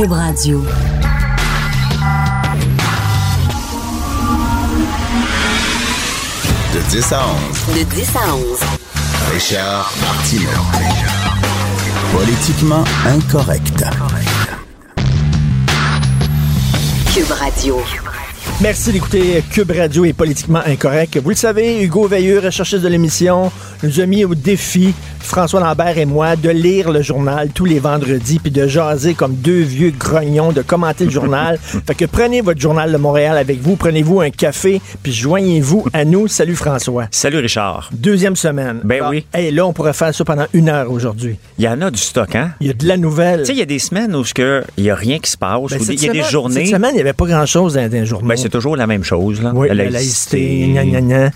Cube Radio. De 10 à 11. De 10 à 11. Richard Martineau. Politiquement incorrect. Cube Radio. Merci d'écouter Cube Radio est politiquement incorrect. Vous le savez, Hugo Veilleux, recherchiste de l'émission, nous a mis au défi, François Lambert et moi, de lire le journal tous les vendredis, puis de jaser comme deux vieux grognons, de commenter le journal. fait que prenez votre journal de Montréal avec vous, prenez-vous un café, puis joignez-vous à nous. Salut François. Salut Richard. Deuxième semaine. Ben oui. Et là, on pourrait faire ça pendant une heure aujourd'hui. Il y en a du stock, hein? Il y a de la nouvelle. Tu sais, il y a des semaines où il n'y a rien qui se passe. Ben, il y a des journées. Cette semaine, il n'y avait pas grand-chose dans, dans les journaux. Ben, c'est toujours la même chose. Là. oui, La la laïcité, gna, gna, gna.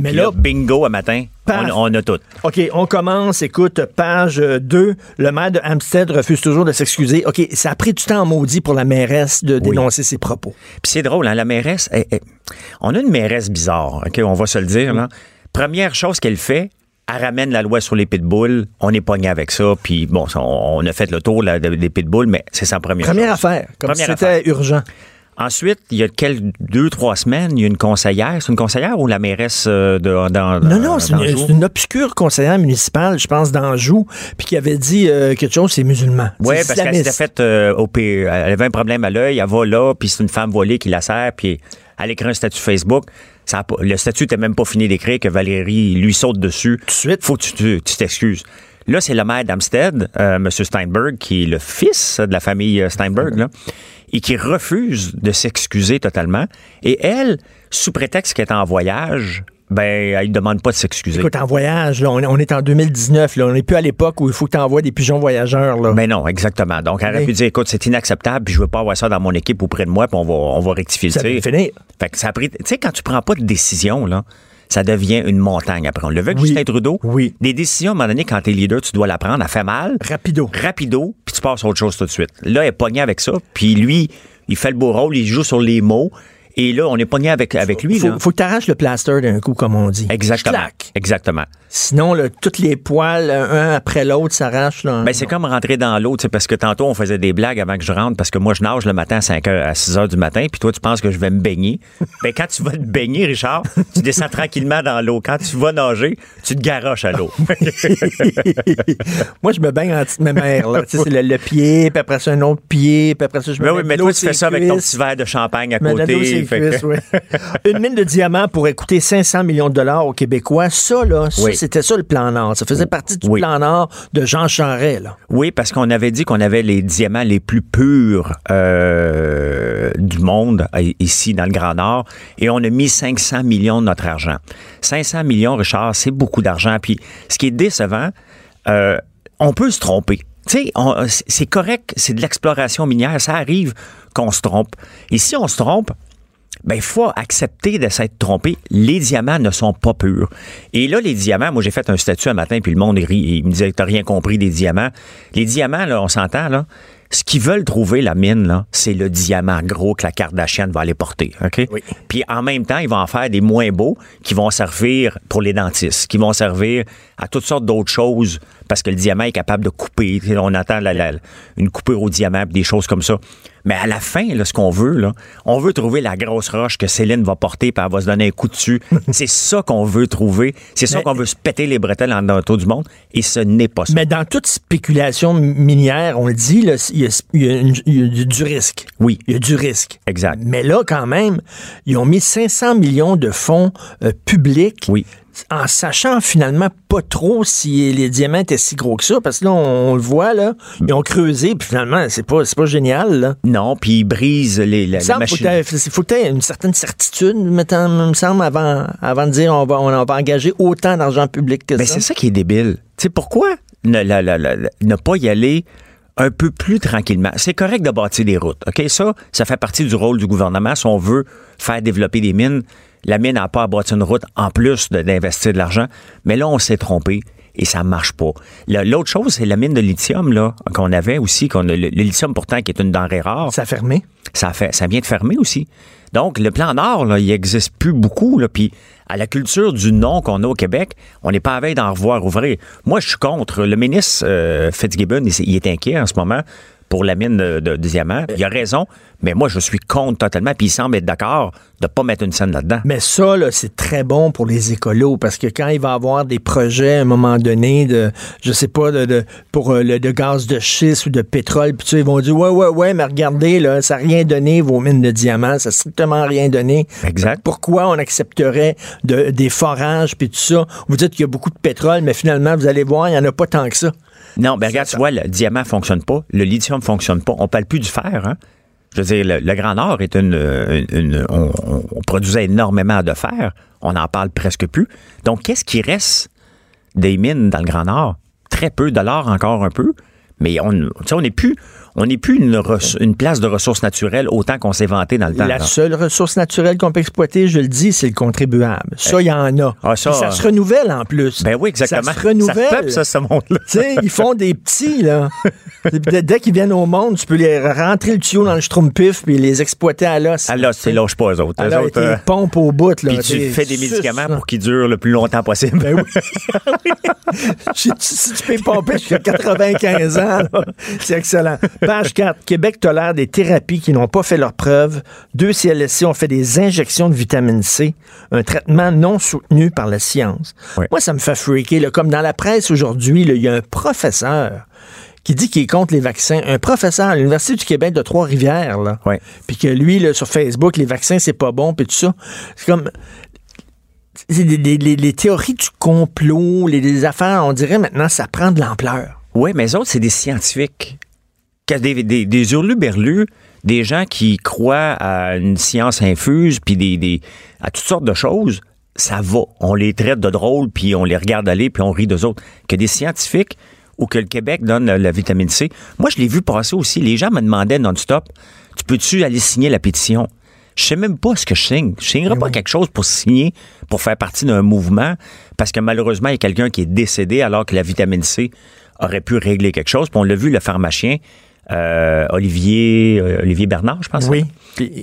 Mais là, là, bingo à matin, on, on a tout. OK, on commence. Écoute, page 2. Le maire de Hampstead refuse toujours de s'excuser. OK, ça a pris du temps en maudit pour la mairesse de dénoncer ses propos. Puis c'est drôle, hein, la mairesse, elle- elle- on a une mairesse bizarre, OK, on va se le dire. Là. Première chose qu'elle fait, elle ramène la loi sur les pitbulls. On est pogné avec ça. Puis bon, on, on a fait le tour là, des pitbulls, mais c'est sa première Première chose. affaire, comme Première si c'était urgent. Ensuite, il y a quelques deux, trois semaines, il y a une conseillère. C'est une conseillère ou la mairesse euh, de, dans, Non, non, c'est une, obscure conseillère municipale, je pense, d'Anjou, puis qui avait dit euh, quelque chose, c'est musulman. Oui, parce qu'elle s'était faite euh, opérer. Elle avait un problème à l'œil, elle va là, puis c'est une femme voilée qui la sert, puis elle écrit un statut Facebook. Ça a le statut n'était même pas fini d'écrire que Valérie lui saute dessus. Tout de suite. Faut que tu te- tu t'excuses. Là, c'est le maire d'Amstead, euh, M. Steinberg, qui est le fils de la famille Steinberg, là, et qui refuse de s'excuser totalement. Et elle, sous prétexte qu'elle est en voyage, ben, elle ne demande pas de s'excuser. Écoute, en voyage, là, on, on est en 2019, là, on n'est plus à l'époque où il faut que tu envoies des pigeons voyageurs. Là. Ben non, exactement. Donc, elle aurait Oui. pu dire, écoute, c'est inacceptable, puis je veux pas avoir ça dans mon équipe ou près de moi, puis on va, on va rectifier ça tir. finir. Fait que ça a pris. Tu sais, quand tu prends pas de décision, là, ça devient une montagne après. On le veut Oui. Justin Trudeau. Oui. Des décisions, à un moment donné, quand t'es leader, tu dois la prendre, elle fait mal. Rapido. Rapido, tu passes autre chose tout de suite. Là, elle est pognée avec ça, puis lui, il fait le beau rôle, il joue sur les mots, et là, on est pogné avec, avec lui. Faut, là. faut que tu arraches le plaster d'un coup, comme on dit. Exactement. Clac. Exactement. Sinon, là, toutes les poils, un après l'autre, s'arrachent. Ben, c'est comme rentrer dans l'eau, parce que tantôt, on faisait des blagues avant que je rentre, parce que moi, je nage le matin à 5 heures, à 6 heures du matin, puis toi, tu penses que je vais me baigner. ben, quand tu vas te baigner, Richard, tu descends tranquillement dans l'eau. Quand tu vas nager, tu te garoches à l'eau. Moi, je me baigne en ma mère. Là. C'est le, le pied, puis après ça, un autre pied, puis après ça, je me Ben oui, mais toi, tu fais ça avec ton petit verre de champagne à côté. Oui. Une mine de diamants pourrait coûter 500 millions de dollars aux Québécois. Ça, là, Oui. c'était ça le plan Nord. Ça faisait partie du Oui. plan Nord de Jean Charest. Là. Oui, parce qu'on avait dit qu'on avait les diamants les plus purs euh, du monde euh, ici dans le Grand Nord et on a mis 500 millions de notre argent. 500 millions, Richard, c'est beaucoup d'argent. Puis ce qui est décevant, euh, on peut se tromper. Tu sais, c'est correct, c'est de l'exploration minière, ça arrive qu'on se trompe. Et si on se trompe, ben, il faut accepter de s'être trompé. Les diamants ne sont pas purs. Et là, les diamants, moi, j'ai fait un statut un matin, puis le monde, il, rit, il me disait, t'as rien compris des diamants. Les diamants, là, on s'entend, là. Ce qu'ils veulent trouver, la mine, là, c'est le diamant gros que la Kardashian va aller porter, OK? Oui. Puis en même temps, ils vont en faire des moins beaux qui vont servir pour les dentistes, qui vont servir à toutes sortes d'autres choses parce que le diamant est capable de couper. On attend la- la- une coupure au diamant, des choses comme ça. Mais à la fin, là, ce qu'on veut, là, on veut trouver la grosse roche que Céline va porter, puis elle va se donner un coup dessus. c'est ça qu'on veut trouver. C'est ça qu'on veut se péter les bretelles en autour du monde. Et ce n'est pas ça. Mais dans toute spéculation minière, on le dit, là, il y a, il y a une- il y a du risque. Oui. Il y a du risque. Exact. Mais là, quand même, ils ont mis 500 millions de fonds euh, publics. Oui. En sachant finalement pas trop si les diamants étaient si gros que ça, parce que là, on, on le voit, là, ils ont creusé, puis finalement, c'est pas, pas génial, là. Non, puis ils brisent les, la, Il la machine. faut que t'aies- faut que tu aies une certaine certitude, me semble, avant, avant de dire on va, on va engager autant d'argent public que ça. c'est ça qui est débile. Tu sais, pourquoi ne, la- la- ne pas y aller un peu plus tranquillement? C'est correct de bâtir des routes, OK? Ça, ça fait partie du rôle du gouvernement. Si on veut faire développer des mines, la mine n'a pas bâtir une route en plus de- d'investir de l'argent. Mais là, on s'est trompé et ça marche pas. L'autre chose, c'est la mine de lithium là qu'on avait aussi, qu'on le, le lithium pourtant qui est une denrée rare Ça a fermé. ça, fait, ça vient de fermer aussi. Donc, le plan Nord, là, il n'existe plus beaucoup. Là, puis, à la culture du non qu'on a au Québec, on n'est pas à veille d'en revoir ouvrir. Moi, je suis contre. Le ministre euh, Fitzgibbon, il, il est inquiet en ce moment pour la mine de, de diamants. Il a raison, mais moi, je suis contre totalement. Puis il semble être d'accord de pas mettre une scène là-dedans. Mais ça, là, c'est très bon pour les écolos parce que quand il va avoir des projets à un moment donné de, je sais pas, de, de- pour euh, le de gaz de schiste ou de pétrole, puis ils vont dire ouais, ouais, ouais, mais regardez, là, ça n'a rien donné vos mines de diamants, ça n'a strictement rien donné. Exact. Pourquoi on accepterait de, des forages puis tout ça? Vous dites qu'il y a beaucoup de pétrole, mais finalement, vous allez voir, il n'y en a pas tant que ça. Non, ben regarde, tu vois, le diamant fonctionne pas, le lithium fonctionne pas. On parle plus du fer, hein. Je veux dire, le, le Grand Nord est une, une- une- on, produisait énormément de fer. On n'en parle presque plus. Donc, qu'est-ce qui reste des mines dans le Grand Nord? Très peu de l'or encore un peu. Mais on n'est plus, on n'est plus une, place de ressources naturelles autant qu'on s'est vanté dans le temps. La là. seule ressource naturelle qu'on peut exploiter, je le dis, c'est le contribuable. Ça, il y en a. Ah, ça, ça euh, se renouvelle en plus. Ben oui, exactement. Ça se renouvelle. Ça peuple, ça, ce monde-là. Tu sais, ils font des petits, là. Dès qu'ils viennent au monde, tu peux les rentrer le tuyau dans le schtroumpif puis les exploiter à l'os. Ah là, c'est lâche pas eux autres. Alors, autres, euh, pompes au bout, là. puis tu fais des sus, médicaments là. pour qu'ils durent le plus longtemps possible. Ben oui. si, tu, peux pomper jusqu'à 95 ans, là, c'est excellent. Page 4. Québec tolère des thérapies qui n'ont pas fait leur preuve. Deux CLSC ont fait des injections de vitamine C, un traitement non soutenu par la science. Oui. Moi, ça me fait freaker. là. Comme dans la presse aujourd'hui, il y a un professeur qui dit qu'il est contre les vaccins. Un professeur à l'Université du Québec de Trois-Rivières, là. Oui. Puis que lui, là, sur Facebook, les vaccins, c'est pas bon, puis tout ça. C'est comme les, les- les- les théories du complot, les, affaires, on dirait maintenant, ça prend de l'ampleur. Oui, mais les autres, c'est des scientifiques. Des, des, des hurluberlus, des gens qui croient à une science infuse, puis des, des, à toutes sortes de choses, ça va. On les traite de drôles, puis on les regarde aller, puis on rit d'eux autres. Que des scientifiques ou que le Québec donne la, la vitamine C. Moi, je l'ai vu passer aussi. Les gens me demandaient non-stop, tu peux-tu aller signer la pétition? Je sais même pas ce que je signe. Je signerai pas quelque chose pour signer, pour faire partie d'un mouvement, parce que malheureusement, il y a quelqu'un qui est décédé alors que la vitamine C aurait pu régler quelque chose. Puis on l'a vu, le pharmacien, euh, Olivier, euh, Olivier Bernard, je pense. Oui.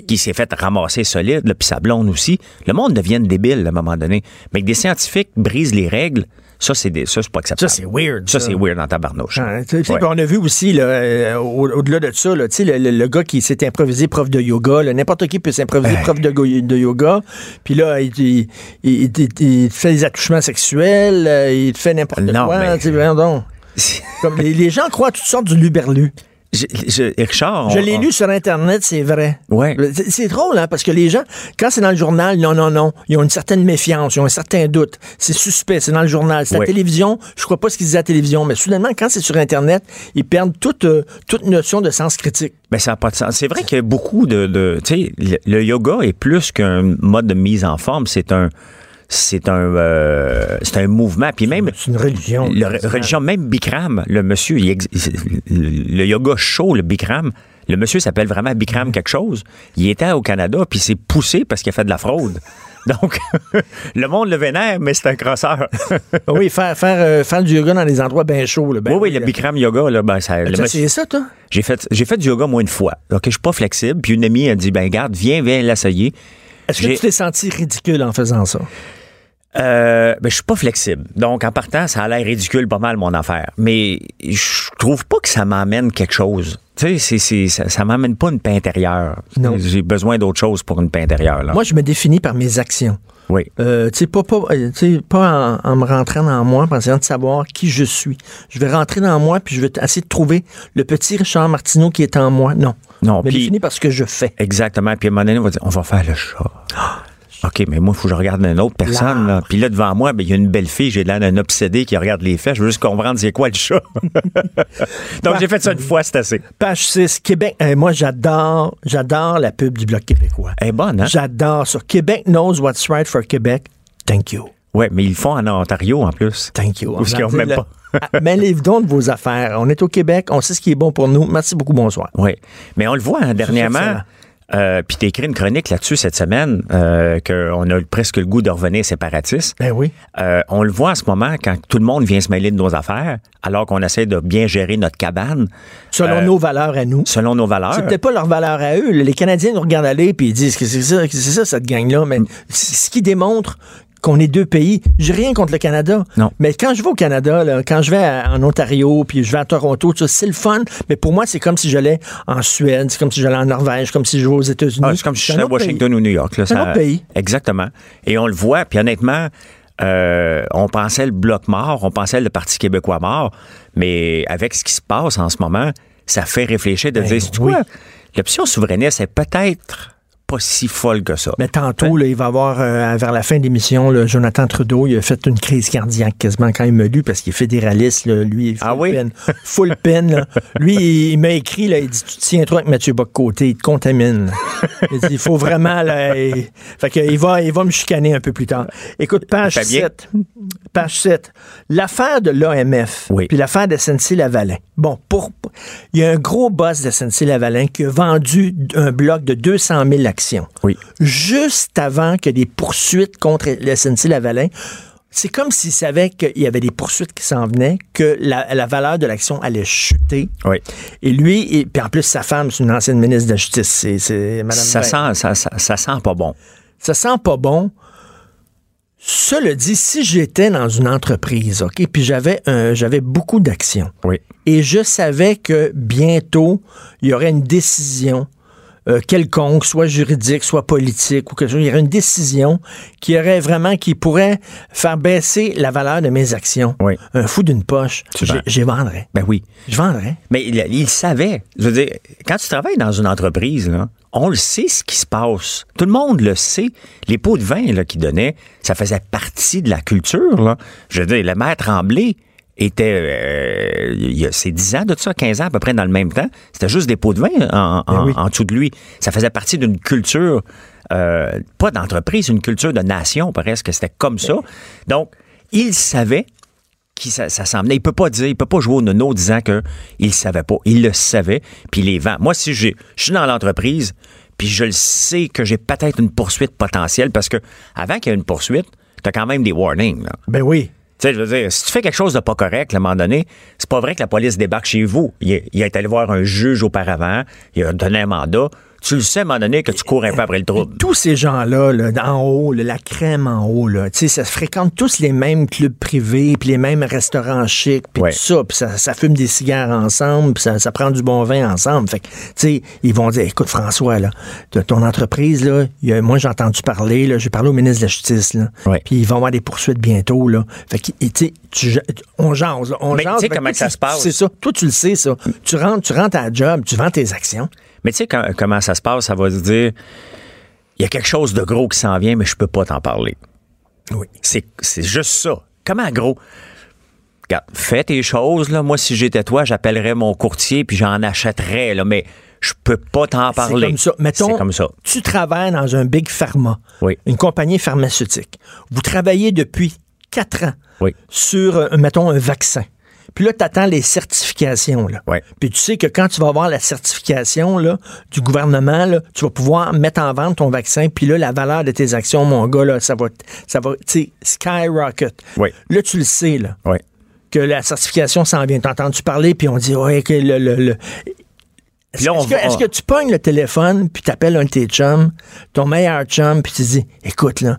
Qui s'est fait ramasser solide, là, puis sa blonde aussi. Le monde devient débile à un moment donné. Mais que des scientifiques brisent les règles, ça, c'est des- ça, c'est pas acceptable. Ça, c'est weird, Ça, ça. c'est weird dans ta barnouche. Ouais. puis On a vu aussi, là, euh, au- au-delà de ça, là, tu sais, le, le- le gars qui s'est improvisé prof de yoga, n'importe qui peut s'improviser prof de, yoga, puis là, il, il- il- il- il fait des attouchements sexuels, il fait n'importe quoi. mais-. Comme les, les gens croient à toutes sortes du luberlu. Je- je- Richard, Je on- l'ai on- lu sur Internet, c'est vrai. Ouais. C'est drôle, hein, parce que les gens, quand c'est dans le journal, non, non, non, ils ont une certaine méfiance, ils ont un certain doute. C'est suspect, c'est dans le journal. C'est à la télévision, je crois pas ce qu'ils disent à la télévision, mais soudainement, quand c'est sur Internet, ils perdent toute, euh, toute notion de sens critique. Ben, ça n'a pas de sens. C'est vrai qu'il y a beaucoup de. de tu sais, le, le yoga est plus qu'un mode de mise en forme. C'est un. C'est un, euh, c'est un mouvement. Puis même, C'est une religion. le re- religion, même Bikram, le monsieur, il ex- le le yoga chaud, le Bikram, le monsieur s'appelle vraiment Bikram quelque chose. Il était au Canada, puis il s'est poussé parce qu'il a fait de la fraude. Donc, le monde le vénère, mais c'est un crosseur. Oui, faire, faire, euh, faire du yoga dans des endroits bien chauds. Là, ben oui, oui, le Bikram yoga, là, ben, ça, Tu as essayé ça, toi? j'ai fait, j'ai fait du yoga moins une fois. OK, je suis pas flexible. Puis une amie a dit, ben, garde, viens, viens l'essayer. Est-ce que tu t'es senti ridicule en faisant ça? Euh, ben, je suis pas flexible. Donc, en partant, ça a l'air ridicule pas mal, mon affaire. Mais je trouve pas que ça m'amène quelque chose. Tu sais, c'est, c'est- ça, ça m'amène pas une paix intérieure. Non. J'ai besoin d'autre chose pour une paix intérieure, là. Moi, je me définis par mes actions. Oui. Euh, tu sais, pas, pas, euh, pas en, en me rentrant dans moi, en essayant de savoir qui je suis. Je vais rentrer dans moi, puis je vais essayer de trouver le petit Richard Martineau qui est en moi. Non. Non, me puis- définis par ce que je fais. Exactement. Puis à un moment donné, on va dire, on va faire le chat. OK, mais moi, il faut que je regarde une autre personne. Là. Puis là, devant moi, ben, il y a une belle fille, j'ai l'air d'un obsédé qui regarde les faits. Je veux juste comprendre c'est quoi le chat. Donc, j'ai fait ça une fois, c'est assez. Page 6, Québec. Euh, moi, j'adore, j'adore la pub du Bloc québécois. Elle est bonne, hein? J'adore ça. Québec knows what's right for Québec. Thank you. Oui, mais ils le font en Ontario, en plus. Thank you. Parce qu'ils ont même pas. Ah, Mêlez-vous donc de vos affaires. On est au Québec, on sait ce qui est bon pour nous. Merci beaucoup, bonsoir. Oui. Mais on le voit hein, dernièrement. Euh, Puis t'as écrit une chronique là-dessus cette semaine, euh, qu'on a presque le goût de revenir séparatiste. Ben oui. Euh, on le voit en ce moment quand tout le monde vient se mêler de nos affaires, alors qu'on essaie de bien gérer notre cabane Selon Euh, nos valeurs à nous. selon nos valeurs. C'est peut-être pas leur valeur à eux. Les Canadiens nous regardent aller puis ils disent que c'est ça, que c'est ça cette gang-là, Mm. mais c'est ce qui démontre qu'on est deux pays. J'ai rien contre le Canada. Non. Mais quand je vais au Canada, là, quand je vais à- en Ontario, puis je vais à Toronto, tout ça, c'est le fun. Mais pour moi, c'est comme si j'allais en Suède, c'est comme si j'allais en Norvège, comme si je vais aux États-Unis. Ah, c'est comme si je serais à autre pays. Washington ou New York. C'est un autre pays. Exactement. Et on le voit, puis honnêtement, euh, on pensait le bloc mort, on pensait le Parti québécois mort, mais avec ce qui se passe en ce moment, ça fait réfléchir de Ben dire, oui. L'option souverainiste est peut-être pas si folle que ça. Mais tantôt, là, il va avoir, euh, vers la fin de l'émission, Jonathan Trudeau, il a fait une crise cardiaque quasiment quand il m'a lu parce qu'il est fédéraliste, là, lui, il est full Ah oui? Full là. Lui, il, m'a écrit, là, il dit, tu te tiens-toi avec Mathieu Bock-Côté, il te contamine. il dit, il faut vraiment, là, il... Fait que, il va, il va me chicaner un peu plus tard. Écoute, page Fait bien. 7. Page 7. L'affaire de l'AMF, Oui. puis l'affaire de SNC-Lavalin. Bon, pour, il y a un gros boss de SNC-Lavalin qui a vendu un bloc de 200 000 Oui. juste avant que des poursuites contre le SNC-Lavalin. C'est comme s'il savait qu'il y avait des poursuites qui s'en venaient, que la, la valeur de l'action allait chuter. Oui. Et lui, et, puis en plus, sa femme, c'est une ancienne ministre de la Justice. C'est, Ça sent, ça, ça, ça sent pas bon. Ça sent pas bon. Cela dit, si j'étais dans une entreprise, OK, puis j'avais, un- j'avais beaucoup d'actions, Oui. et je savais que bientôt, il y aurait une décision euh, quelconque, soit juridique, soit politique ou quelque chose. Il y aurait une décision qui aurait vraiment, qui pourrait faire baisser la valeur de mes actions. Oui. Un fou d'une poche. Je vendrais. Ben oui. Je vendrais. Mais il, il savait. Je veux dire, quand tu travailles dans une entreprise, là, on le sait ce qui se passe. Tout le monde le sait. Les pots de vin là, qu'il donnait, ça faisait partie de la culture. Là. Je veux dire, le maire Tremblay était, euh, il y a c'est 10 ans de ça, 15 ans à peu près dans le même temps. C'était juste des pots de vin en, en- oui. en dessous de lui. Ça faisait partie d'une culture, euh, pas d'entreprise, une culture de nation presque. C'était comme ça. Donc, il savait qui ça, ça s'en venait. Il peut pas dire, il peut pas jouer au nono disant que il savait pas. Il le savait, puis il les vend. Moi, si j'ai, je suis dans l'entreprise, puis je le sais que j'ai peut-être une poursuite potentielle, parce que avant qu'il y ait une poursuite, tu as quand même des warnings. Là. Ben oui. Tu sais, je veux dire, si tu fais quelque chose de pas correct, à un moment donné, c'est pas vrai que la police débarque chez vous. Il, il est allé voir un juge auparavant, il a donné un mandat. Tu le sais à un moment donné que tu cours un peu après le trouble. Tous ces gens-là, là, en haut, là, la crème en haut, là, tu sais, ça se fréquente tous les mêmes clubs privés, puis les mêmes restaurants chics, puis Ouais. tout ça, puis ça, ça fume des cigares ensemble, puis ça, ça prend du bon vin ensemble. Fait que, tu sais, ils vont dire, écoute, François, là, de ton entreprise, là, y a- moi, j'ai entendu parler, là, j'ai parlé au ministre de la Justice, là, puis ils vont avoir des poursuites bientôt, là. Fait que, tu sais, tu- on jase, là, on Mais jase. tu sais comment que ça se passe? C'est ça. Toi, tu le sais, ça. Tu rentres, tu rentres à la job, tu vends tes actions. Mais tu sais quand- comment ça se passe, ça va se dire, il y a quelque chose de gros qui s'en vient, mais je peux pas t'en parler. Oui. C'est juste ça. Comment gros? Regarde, fais tes choses, là. Moi, si j'étais toi, j'appellerais mon courtier puis j'en achèterais, là. Mais je peux pas t'en parler. C'est comme ça. Mettons, C'est comme ça. tu travailles dans un big pharma, Oui. une compagnie pharmaceutique. Vous travaillez depuis quatre ans Oui. sur, euh, mettons, un vaccin. Puis là, tu attends les certifications. Là. Ouais. Puis tu sais que quand tu vas avoir la certification là, du gouvernement, là, tu vas pouvoir mettre en vente ton vaccin. Puis là, la valeur de tes actions, mon gars, là, ça va, ça va tu sais, skyrocket. Là, tu le sais, là, que la certification s'en vient. T'as entendu parler, puis on dit, ouais, que le, le- le- Est-ce que, est-ce que tu pognes le téléphone, puis t'appelles un de tes chums, ton meilleur chum, puis tu dis, écoute, là,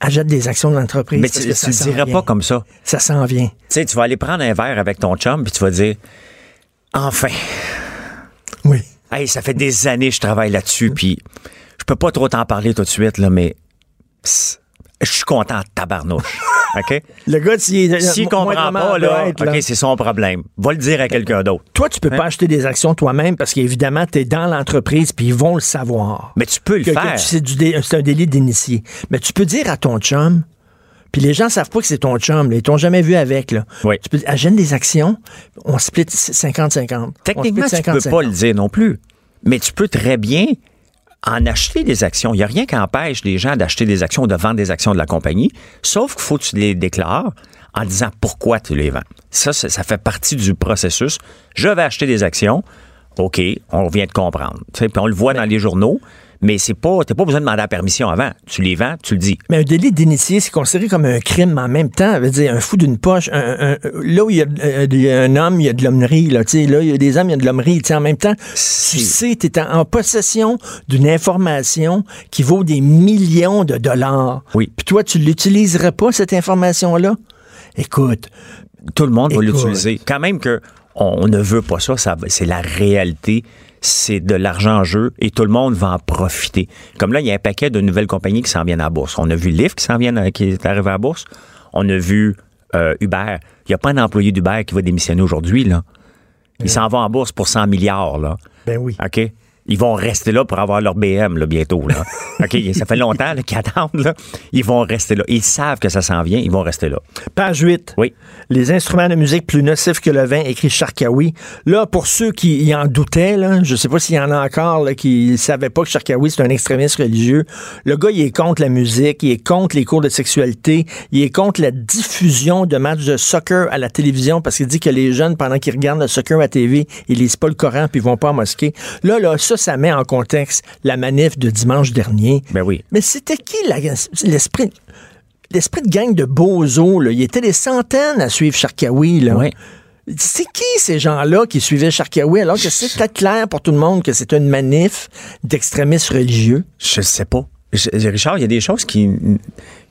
achète des actions de l'entreprise. Mais parce tu, que tu ça le diras vient. pas comme ça. Ça s'en vient. Tu sais, tu vas aller prendre un verre avec ton chum puis tu vas dire, enfin, Oui. hey, ça fait des années que je travaille là-dessus puis je peux pas trop t'en parler tout de suite, là, mais pss, je suis content, tabarnouche. OK? Le gars, s'il comprend pas, là, OK, c'est son problème. Va le dire à quelqu'un d'autre. Toi, tu peux pas acheter des actions toi-même parce qu'évidemment, tu es dans l'entreprise puis ils vont le savoir. Mais tu peux le Que- faire. c'est, dé- un délit d'initié. Mais tu peux dire à ton chum, puis les gens savent pas que c'est ton chum, là, ils t'ont jamais vu avec. Là. Oui. Tu peux dire, achète des actions, on split 50-50. Techniquement, On split tu peux pas le dire non plus. Mais tu peux très bien en acheter des actions. Il n'y a rien qui empêche les gens d'acheter des actions ou de vendre des actions de la compagnie, sauf qu'il faut que tu les déclares en disant pourquoi tu les vends. Ça, ça, ça fait partie du processus. Je vais acheter des actions. OK, on vient de comprendre. Puis on le voit dans les journaux, mais c'est pas, t'as pas besoin de demander la permission avant. Tu les vends, tu le dis. Mais un délit d'initié, c'est considéré comme un crime, en même temps, ça veut dire un fou d'une poche. un- un- là où il y, a, euh, il y a un homme, il y a de l'hommerie. Là, tu sais, là, il y a des hommes, il y a de l'hommerie. En même temps, tu sais, tu es en, en possession d'une information qui vaut des millions de dollars. Oui. Puis toi, tu l'utiliserais pas, cette information-là? Écoute, Tout le monde va l'utiliser. Quand même que on, on ne veut pas ça, ça c'est la réalité. C'est de l'argent en jeu et tout le monde va en profiter. Comme là, il y a un paquet de nouvelles compagnies qui s'en viennent à la bourse. On a vu Lyft qui s'en vient, à- qui est arrivé à la bourse. On a vu euh, Uber. Il n'y a pas un employé d'Uber qui va démissionner aujourd'hui, là. Il s'en va en bourse pour 100 milliards, là. ben oui. OK? Ils vont rester là pour avoir leur BM là, bientôt. Là. OK? Ça fait longtemps qu'ils attendent. Là. Ils vont rester là. Ils savent que ça s'en vient. Ils vont rester là. Page 8. Oui. Les instruments de musique plus nocifs que le vin, écrit Sharkawi. Là, pour ceux qui y en doutaient, là, je sais pas s'il y en a encore là, qui ne savaient pas que Sharkawi, c'est un extrémiste religieux. Le gars, il est contre la musique, il est contre les cours de sexualité, il est contre la diffusion de matchs de soccer à la télévision parce qu'il dit que les jeunes, pendant qu'ils regardent le soccer à la TV, ils lisent pas le Coran puis ils vont pas en mosquée. Là, là, ça, ça met en contexte la manif de dimanche dernier. Ben oui. Mais c'était qui l'esprit l'esprit de gang de bozos? Là? Il y était des centaines à suivre Sharkawi. Là. Ouais. C'est qui ces gens-là qui suivaient Sharkawi alors que c'est peut-être clair pour tout le monde que c'est une manif d'extrémistes religieux? Je sais pas. Je- Richard, il y a des choses qui,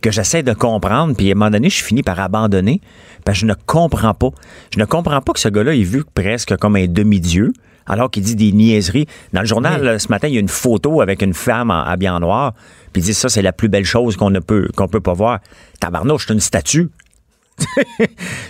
que j'essaie de comprendre, puis à un moment donné, je finis par abandonner, parce que je ne comprends pas. Je ne comprends pas que ce gars-là est vu presque comme un demi-dieu, alors qu'il dit des niaiseries. Dans le journal, Oui. ce matin, il y a une photo avec une femme en, habillée en noir, puis il dit ça, c'est la plus belle chose qu'on ne peut, qu'on peut pas voir. Tabarnouche, c'est une statue.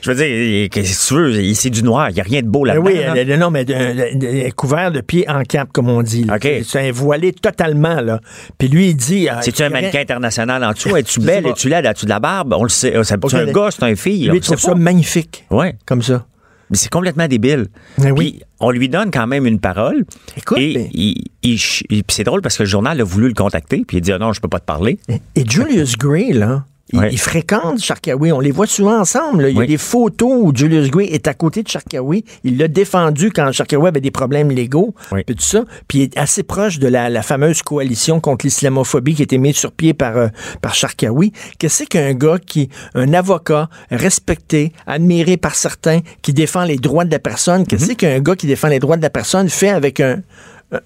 je veux dire, qu'est-ce que tu veux? C'est du noir, il n'y a rien de beau Ben là-dedans. oui, là. non, mais euh, couvert de pied en cap, comme on dit. là. OK. C'est voilé totalement. là. Puis lui, il dit... euh, C'est-tu un mannequin international en dessous? Es-tu belle? Es-tu laide? As-tu de la barbe? On le sait. Euh, C'est un gars, c'est un fille. Lui, il trouve ça magnifique, Ouais. comme ça. Mais c'est complètement débile. Mais oui. Puis on lui donne quand même une parole. Écoute, et mais- il- il c'est drôle parce que le journal a voulu le contacter, puis il dit ah non, je peux pas te parler. Et Julius Gray, là, il, Ouais. il fréquente Sharkawi. On les voit souvent ensemble. là. Il y a Oui. des photos où Julius Gray est à côté de Sharkawi. Il l'a défendu quand Sharkawi avait des problèmes légaux. Oui. Puis tout ça. Puis il est assez proche de la, la fameuse coalition contre l'islamophobie qui a été mise sur pied par, euh, par Sharkawi. Qu'est-ce qu'un gars qui, un avocat respecté, admiré par certains, qui défend les droits de la personne, qu'est-ce qu'un gars qui défend les droits de la personne fait avec un,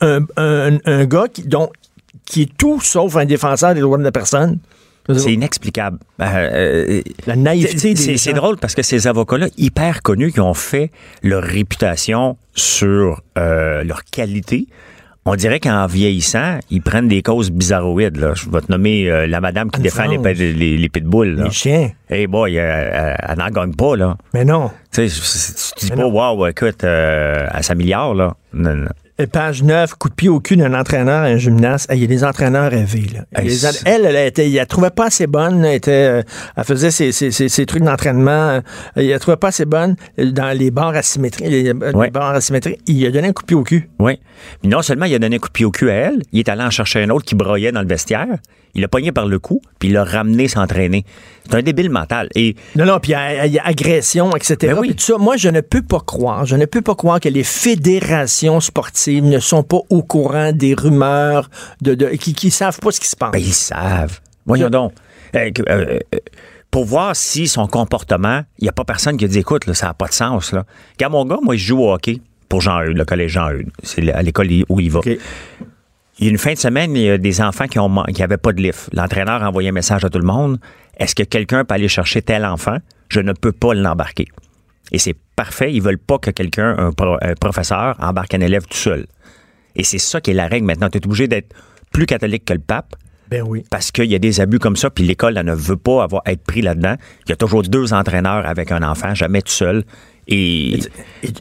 un, un- un gars qui, dont, qui est tout sauf un défenseur des droits de la personne? C'est inexplicable. Euh, euh, La naïveté des c'est, drôle parce que ces avocats-là, hyper connus, qui ont fait leur réputation sur euh, leur qualité, on dirait qu'en vieillissant, ils prennent des causes bizarroïdes. Là. Je vais te nommer euh, la madame qui Anne défend les, les, les pitbulls. là. Les chiens. Hey boy, euh, elle n'en gagne pas, là. Mais non. Tu sais, tu dis Mais pas, non. wow, écoute, euh, à 100 milliards, là. Non, non. Et Page 9, coup de pied au cul d'un entraîneur, un gymnaste. Il y a des entraîneurs rêvés. Là. Hey, Les elle, elle, était, elle la trouvait pas assez bonne. Elle, était, euh, elle faisait ses, ses- ses- ses trucs d'entraînement. euh, Elle la trouvait pas assez bonne euh, dans les barres asymétriques. Les, euh, asymétriques. Il a donné un coup de pied au cul. Oui. Puis non seulement il a donné un coup de pied au cul à elle, il est allé en chercher un autre qui broyait dans le vestiaire. Il l'a pogné par le cou, puis il l'a ramené s'entraîner. C'est un débile mental. Et Non, non, puis il y a- il y a agression, etc. Ben oui. Tout ça, moi, je ne peux pas croire, je ne peux pas croire que les fédérations sportives ne sont pas au courant des rumeurs, de, de, qui, qui savent pas ce qui se passe. ben, ils savent. Voyons donc. Euh, que- euh, euh, pour voir si son comportement, il n'y a pas personne qui dit, écoute, là, ça n'a pas de sens. Là. Quand mon gars, moi, je joue au hockey pour Jean-Eudes, le collège Jean-Eudes. C'est à l'école où il va. Il y a une fin de semaine, il y a des enfants qui n'avaient qui pas de lift. L'entraîneur a envoyé un message à tout le monde. Est-ce que quelqu'un peut aller chercher tel enfant? Je ne peux pas l'embarquer. Et c'est parfait. Ils veulent pas que quelqu'un, un, pro- un professeur, embarque un élève tout seul. Et c'est ça qui est la règle maintenant. Tu es obligé d'être plus catholique que le pape Ben oui. parce qu'il y a des abus comme ça, puis l'école ne veut pas avoir être pris là-dedans. Il y a toujours deux entraîneurs avec un enfant, jamais tout seul. Et, Et,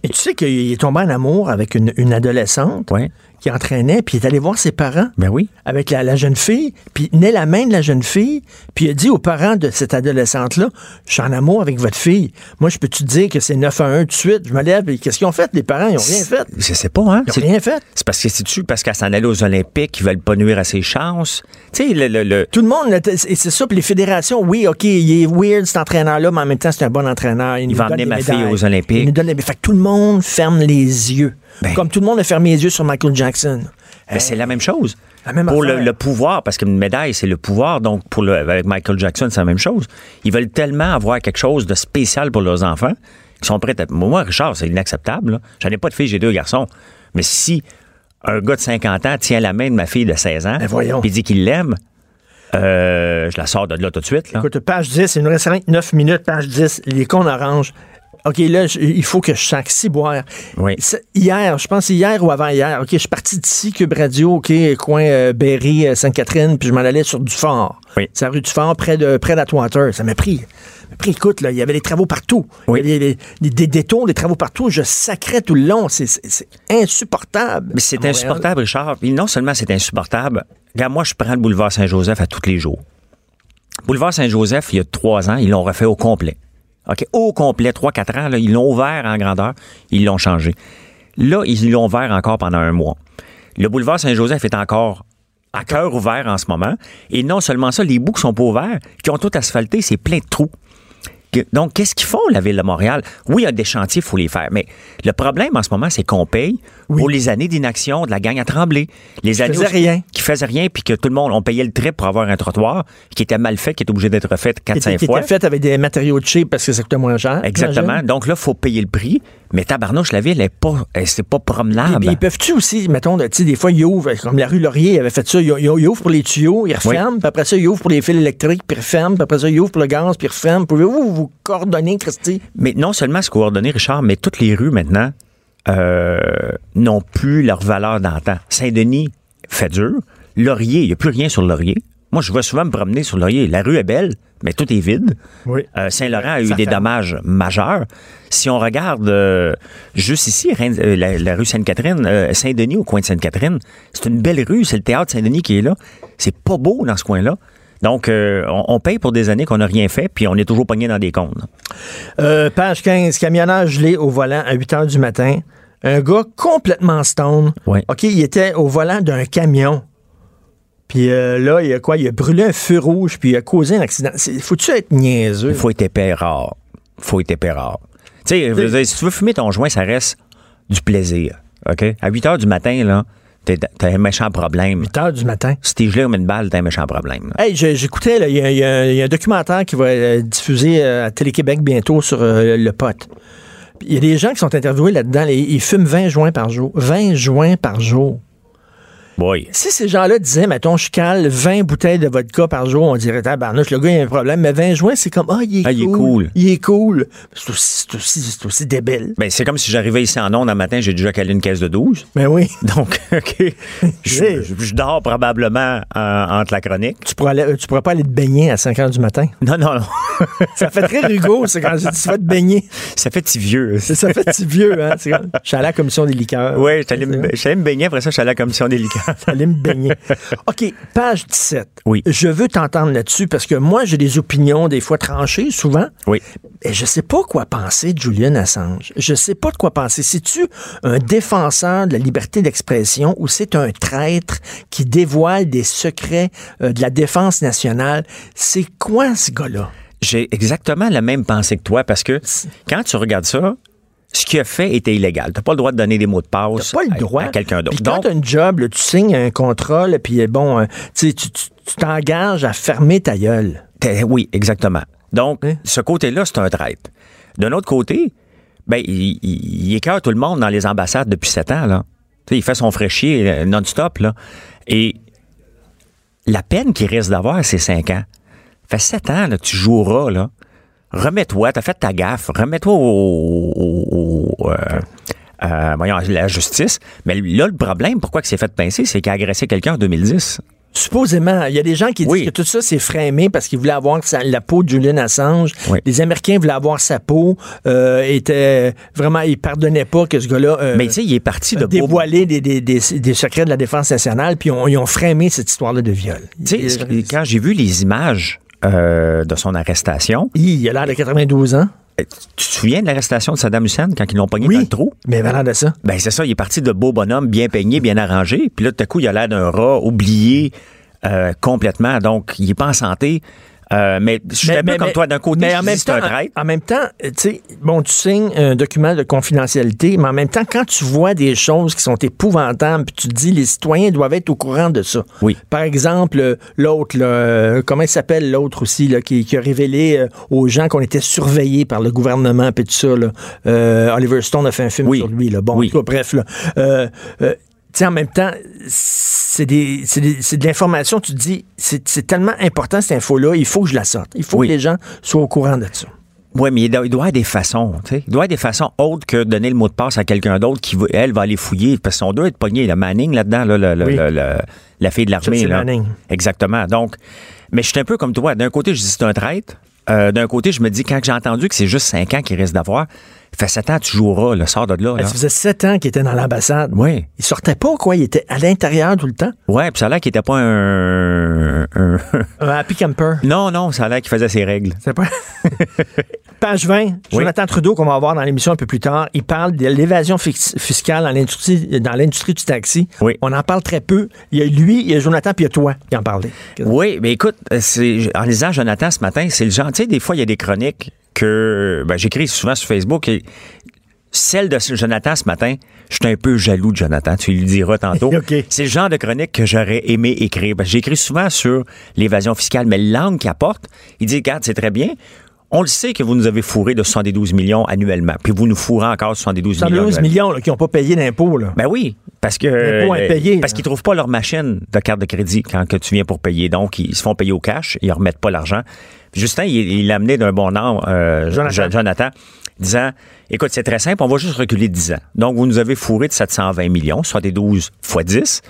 et tu sais qu'il est tombé en amour avec une, une adolescente? Ouais, qui entraînait, puis il est allé voir ses parents ben oui. avec la, la jeune fille, puis il tenait la main de la jeune fille, puis il a dit aux parents de cette adolescente-là, je suis en amour avec votre fille. Moi, je peux-tu te dire que c'est 9 à 1 tout de suite? Je me lève, et qu'est-ce qu'ils ont fait? Les parents, ils ont rien fait. Je sais pas, hein? Ils C'est- ont rien fait. C'est parce que c'est-tu parce qu'elle s'en allait aux Olympiques, ils veulent pas nuire à ses chances. Tu sais, le, le, le- Tout le monde, et c'est ça, puis les fédérations, oui, OK, il est weird cet entraîneur-là, mais en même temps, c'est un bon entraîneur. Il, va emmener ma fille aux Olympiques. Il nous donne des- Fait que tout le monde ferme les yeux. Ben. Comme tout le monde a fermé les yeux sur Michael Jackson. ben, c'est la même chose. La même pour le, pouvoir, parce qu'une médaille, c'est le pouvoir. Donc, pour le, avec Michael Jackson, c'est la même chose. Ils veulent tellement avoir quelque chose de spécial pour leurs enfants qu'ils sont prêts à. Moi, Richard, c'est inacceptable. J'en ai pas de fille, j'ai deux garçons. Mais si un gars de 50 ans tient la main de ma fille de 16 ans, Ben voyons. puis dit qu'il l'aime, euh, je la sors de là tout de suite. Là. Écoute, page 10, il nous reste 9 minutes, page 10, les cons orange. OK, là, je- il faut que je sac si boire. Oui. Hier, je pense hier ou avant-hier, OK, je suis parti d'ici, Cube Radio, OK, coin euh, Berry, euh, Sainte-Catherine, puis je m'en allais sur Dufort. Oui. C'est la rue Dufort, près de près d'Atwater. Ça m'a pris. ça m'a pris, écoute, là, il y avait des travaux partout. Oui. Il y avait des, détours, des travaux partout. Je sacrais tout le long. C'est- insupportable. Mais c'est à Montréal. insupportable, Richard. Non seulement c'est insupportable, regarde, moi, je prends le boulevard Saint-Joseph à tous les jours. Boulevard Saint-Joseph, il y a trois ans, ils l'ont refait au complet. Au complet, trois, quatre ans, là, ils l'ont ouvert en grandeur, ils l'ont changé. Là, ils l'ont ouvert encore pendant un mois. Le boulevard Saint-Joseph est encore à cœur ouvert en ce moment. Et non seulement ça, les bouts qui sont pas ouverts, qui ont tout asphalté, c'est plein de trous. Donc, qu'est-ce qu'ils font, la Ville de Montréal? Oui, il y a des chantiers, il faut les faire. Mais le problème en ce moment, c'est qu'on paye pour les années d'inaction de la gang à Tremblay. Les années faisaient rien. Qui faisaient rien, puis que tout le monde, on payait le trip pour avoir un trottoir qui était mal fait, qui était obligé d'être refait Qui 4-5 était, qui fois. était fait avec des matériaux cheap parce que ça coûtait moins cher. Exactement. Donc là, il faut payer le prix. Mais tabarnouche, la ville, elle pas, elle- c'est pas promenable. Ils peuvent-tu aussi, mettons, de- tu sais, des fois, ils ouvrent, comme la rue Laurier avait fait ça, ils, ouvrent pour les tuyaux, ils referment, puis après ça, ils ouvrent pour les fils électriques, puis ils referment, puis après ça, ils ouvrent pour le gaz, puis ils referment. Pouvez-vous vous coordonner, Christy? Mais non seulement c'est coordonné, Richard, mais toutes les rues maintenant euh, n'ont plus leur valeur d'antan. Saint-Denis fait dur. Laurier, il n'y a plus rien sur Laurier. Moi, je vais souvent me promener sur Laurier. La rue est belle, mais tout est vide. Oui. Euh, Saint-Laurent a eu Ça des dommages majeurs. Si on regarde euh, juste ici, Reine- euh, la, la rue Sainte-Catherine, Saint-Denis au coin de Sainte-Catherine, c'est une belle rue. C'est le théâtre Saint-Denis qui est là. C'est pas beau dans ce coin-là. Donc, euh, on, on paye pour des années qu'on n'a rien fait, puis on est toujours pogné dans des comptes. Euh, page 15, camionnage gelé au volant à 8 heures du matin. Un gars complètement stone. Oui. OK, il était au volant d'un camion. Puis euh, là, il a quoi? Il a brûlé un feu rouge, puis il a causé un accident. Faut-tu être niaiseux? Il faut être épais rare. faut être épais rare. Tu sais, si tu veux fumer ton joint, ça reste du plaisir. OK? À 8 heures du matin, là, t'es- t'as un méchant problème. 8 heures du matin. Si t'es gelé comme une balle, t'as un méchant problème. Hey, j'écoutais, il y, a- y y un documentaire qui va être diffusé euh, à Télé-Québec bientôt sur euh, le pot. Puis Il y a des gens qui sont interviewés là-dedans, ils fument 20 joints par jour. 20 joints par jour. Boy. Si ces gens-là disaient, mettons, je cale 20 bouteilles de vodka par jour, on dirait, tabarnouche, le gars, il a un problème. Mais 20 joints, c'est comme, ah, il est Ah, il est cool. cool. Il est cool. C'est aussi, c'est aussi, c'est aussi débile. Ben, c'est comme si j'arrivais ici en ondes un matin, j'ai déjà calé une caisse de 12. Mais oui. Donc, OK. Je, je- je dors probablement en- entre la chronique. Tu pourrais, aller- tu pourrais pas aller te baigner à 5 heures du matin. Non, non, non. Ça fait très Hugo, c'est quand je dis, tu vas te baigner. Ça fait petit vieux. Ça fait petit vieux, hein. Je suis allé à la commission des liqueurs. Oui, je suis allé me baigner. Après ça, je suis allé à la commission des liqueurs. Allez me baigner. OK, page 17. Oui. Je veux t'entendre là-dessus parce que moi, j'ai des opinions des fois tranchées, souvent. Oui. Et je sais pas quoi penser de Julian Assange. Je sais pas de quoi penser. C'est-tu un défenseur de la liberté d'expression ou c'est un traître qui dévoile des secrets euh, de la défense nationale? C'est quoi ce gars-là? J'ai exactement la même pensée que toi parce que quand tu regardes ça, ce qu'il a fait était illégal. Tu n'as pas le droit de donner des mots de passe T'as pas le à- droit. à, quelqu'un d'autre. Quand Donc, t'as un job, là, tu signes un contrat, là, puis bon, euh, tu tu tu- tu t'engages à fermer ta gueule. oui, exactement. Donc, Hein? ce côté-là, c'est un traître. D'un autre côté, ben, il, il, il écœure tout le monde dans les ambassades depuis sept ans. Là. Tu sais, il fait son fraîchier euh, non-stop. Là. Et la peine qu'il risque d'avoir, c'est cinq ans. Ça fait sept ans là, que tu joueras. Là. Remets-toi, t'as fait ta gaffe. Remets-toi au, au- au, euh, euh, voyons, la justice. Mais là, le problème, pourquoi il s'est fait pincer, c'est qu'il a agressé quelqu'un en 2010. Supposément, il y a des gens qui disent Oui. que tout ça c'est frémé parce qu'ils voulaient avoir sa- la peau de Julian Assange. Oui. Les Américains voulaient avoir sa peau. Euh, étaient vraiment, ils pardonnaient pas que ce gars-là euh, Mais tu sais, il est parti de dévoilé des, des, des, des secrets de la défense nationale, puis on- ils ont frémé cette histoire-là de viol. Tu sais, quand j'ai vu les images euh, de son arrestation, Il, a l'air de 92 ans. tu te souviens de l'arrestation de Saddam Hussein quand ils l'ont pogné dans le trou? mais l'air de ça. Ben c'est ça, il est parti de beau bonhomme, bien peigné, bien arrangé. Puis là, tout à coup, il a l'air d'un rat oublié euh, complètement. Donc, il est pas en santé. Euh, mais je suis un peu comme toi. D'un côté, mais en même un temps, traître. En même temps, tu sais, bon, tu signes un document de confidentialité, mais en même temps, quand tu vois des choses qui sont épouvantables, puis tu te dis les citoyens doivent être au courant de ça. Oui. Par exemple, l'autre, euh, comment il s'appelle l'autre aussi, là, qui, qui a révélé euh, aux gens qu'on était surveillés par le gouvernement, puis tout ça. Là. Oliver Stone a fait un film Oui. sur lui. Là. Bon, Oui. en tout cas, bref. Là. Sais, en même temps, c'est des, c'est des- c'est de l'information, tu te dis, c'est tellement important cette info-là, il faut que je la sorte. Il faut Oui. que les gens soient au courant de ça. Oui, mais il doit, il doit y avoir des façons. tu sais. Il doit y avoir des façons autres que donner le mot de passe à quelqu'un d'autre qui, elle, va aller fouiller. Parce qu'on doit être pogné. Le Manning là-dedans, là, le- Oui. la fille de l'armée. Là. Manning. Exactement. Donc, mais je suis un peu comme toi. D'un côté, je dis c'est un traître. Euh, D'un côté, je me dis, quand j'ai entendu que c'est juste 5 ans qu'il risque d'avoir, fait 7 ans, tu joueras, le sort de là. là. Ça faisait sept ans qu'il était dans l'ambassade. Oui. Il sortait pas, quoi. Il était à l'intérieur tout le temps. Ouais, puis ça a l'air qu'il était pas un. un- Un happy camper. non, non, ça a l'air qu'il faisait ses règles. C'est pas. Page 20, Jonathan Trudeau, qu'on va voir dans l'émission un peu plus tard, il parle de l'évasion fiscale dans l'industrie, dans l'industrie du taxi. Oui. On en parle très peu. Il y a lui, il y a Jonathan, puis il y a toi qui en parlait. Oui, mais écoute, euh, en lisant Jonathan ce matin, c'est le genre, tu sais, des fois, il y a des chroniques que ben, j'écris souvent sur Facebook. Et celle de Jonathan ce matin, je suis un peu jaloux de Jonathan, tu lui diras tantôt. C'est le genre de chronique que j'aurais aimé écrire. Ben, J'écris souvent sur l'évasion fiscale, mais l'angle qu'il apporte, il dit, regarde, c'est très bien. On le sait que vous nous avez fourré de 72 millions annuellement, puis vous nous fourrez encore 72 millions. 112 annuellement. millions là, qui n'ont pas payé d'impôts. là. Ben oui, parce que L'impôt euh, impayé, parce qu'ils trouvent pas leur machine de carte de crédit quand que tu viens pour payer. Donc ils se font payer au cash, ils remettent pas l'argent. Justin, il, l'a amené d'un bon nom, euh, Jonathan. Jo- Jonathan, disant écoute, c'est très simple, on va juste reculer 10 ans. Donc vous nous avez fourré de 720 millions, soit des 12 fois 10.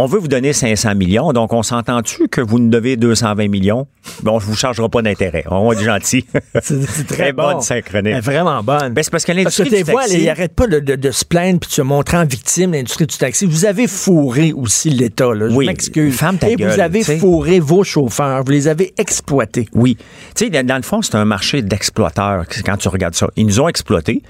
On veut vous donner 500 millions, donc on s'entend-tu que vous nous devez 220 millions? Bon, on ne vous chargera pas d'intérêt. On va être gentil. C'est très bon. bonne synchronie. Elle est vraiment bonne. Ben, c'est parce que l'industrie du taxi- il arrête pas de, de- de se plaindre puis de se montrer en victime, l'industrie du taxi. Vous avez fourré aussi l'État, là. Je Oui, m'excuse. ferme ta Et gueule, vous avez fourré vos chauffeurs. Vous les avez exploités. Oui. Tu sais, dans- dans le fond, c'est un marché d'exploiteurs quand tu regardes ça. Ils nous ont exploités.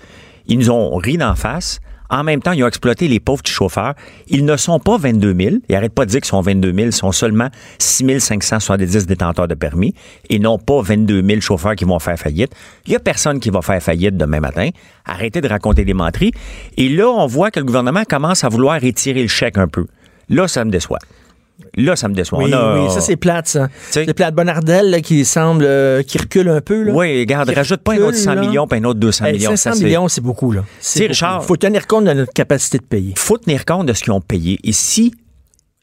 Ils nous ont ri d'en face. En même temps, ils ont exploité les pauvres petits chauffeurs. Ils ne sont pas 22 000. Ils n'arrêtent pas de dire qu'ils sont 22 000. Ils sont seulement 6 570 détenteurs de permis et non pas 22 000 chauffeurs qui vont faire faillite. Il n'y a personne qui va faire faillite demain matin. Arrêtez de raconter des menteries. Et là, on voit que le gouvernement commence à vouloir étirer le chèque un peu. Là, ça me déçoit. Là, ça me déçoit. Oui, a- oui, ça c'est plate, ça. C'est plate. Bonardel là, qui semble, euh, qui recule un peu. Là. Oui, regarde, Qui rajoute pas un autre 100 recule, là. millions, puis un autre 200 Hey, millions. 500 ça, c'est- millions, c'est beaucoup. là. C'est. Richard. faut tenir compte de notre capacité de payer. faut tenir compte de ce qu'ils ont payé. Et si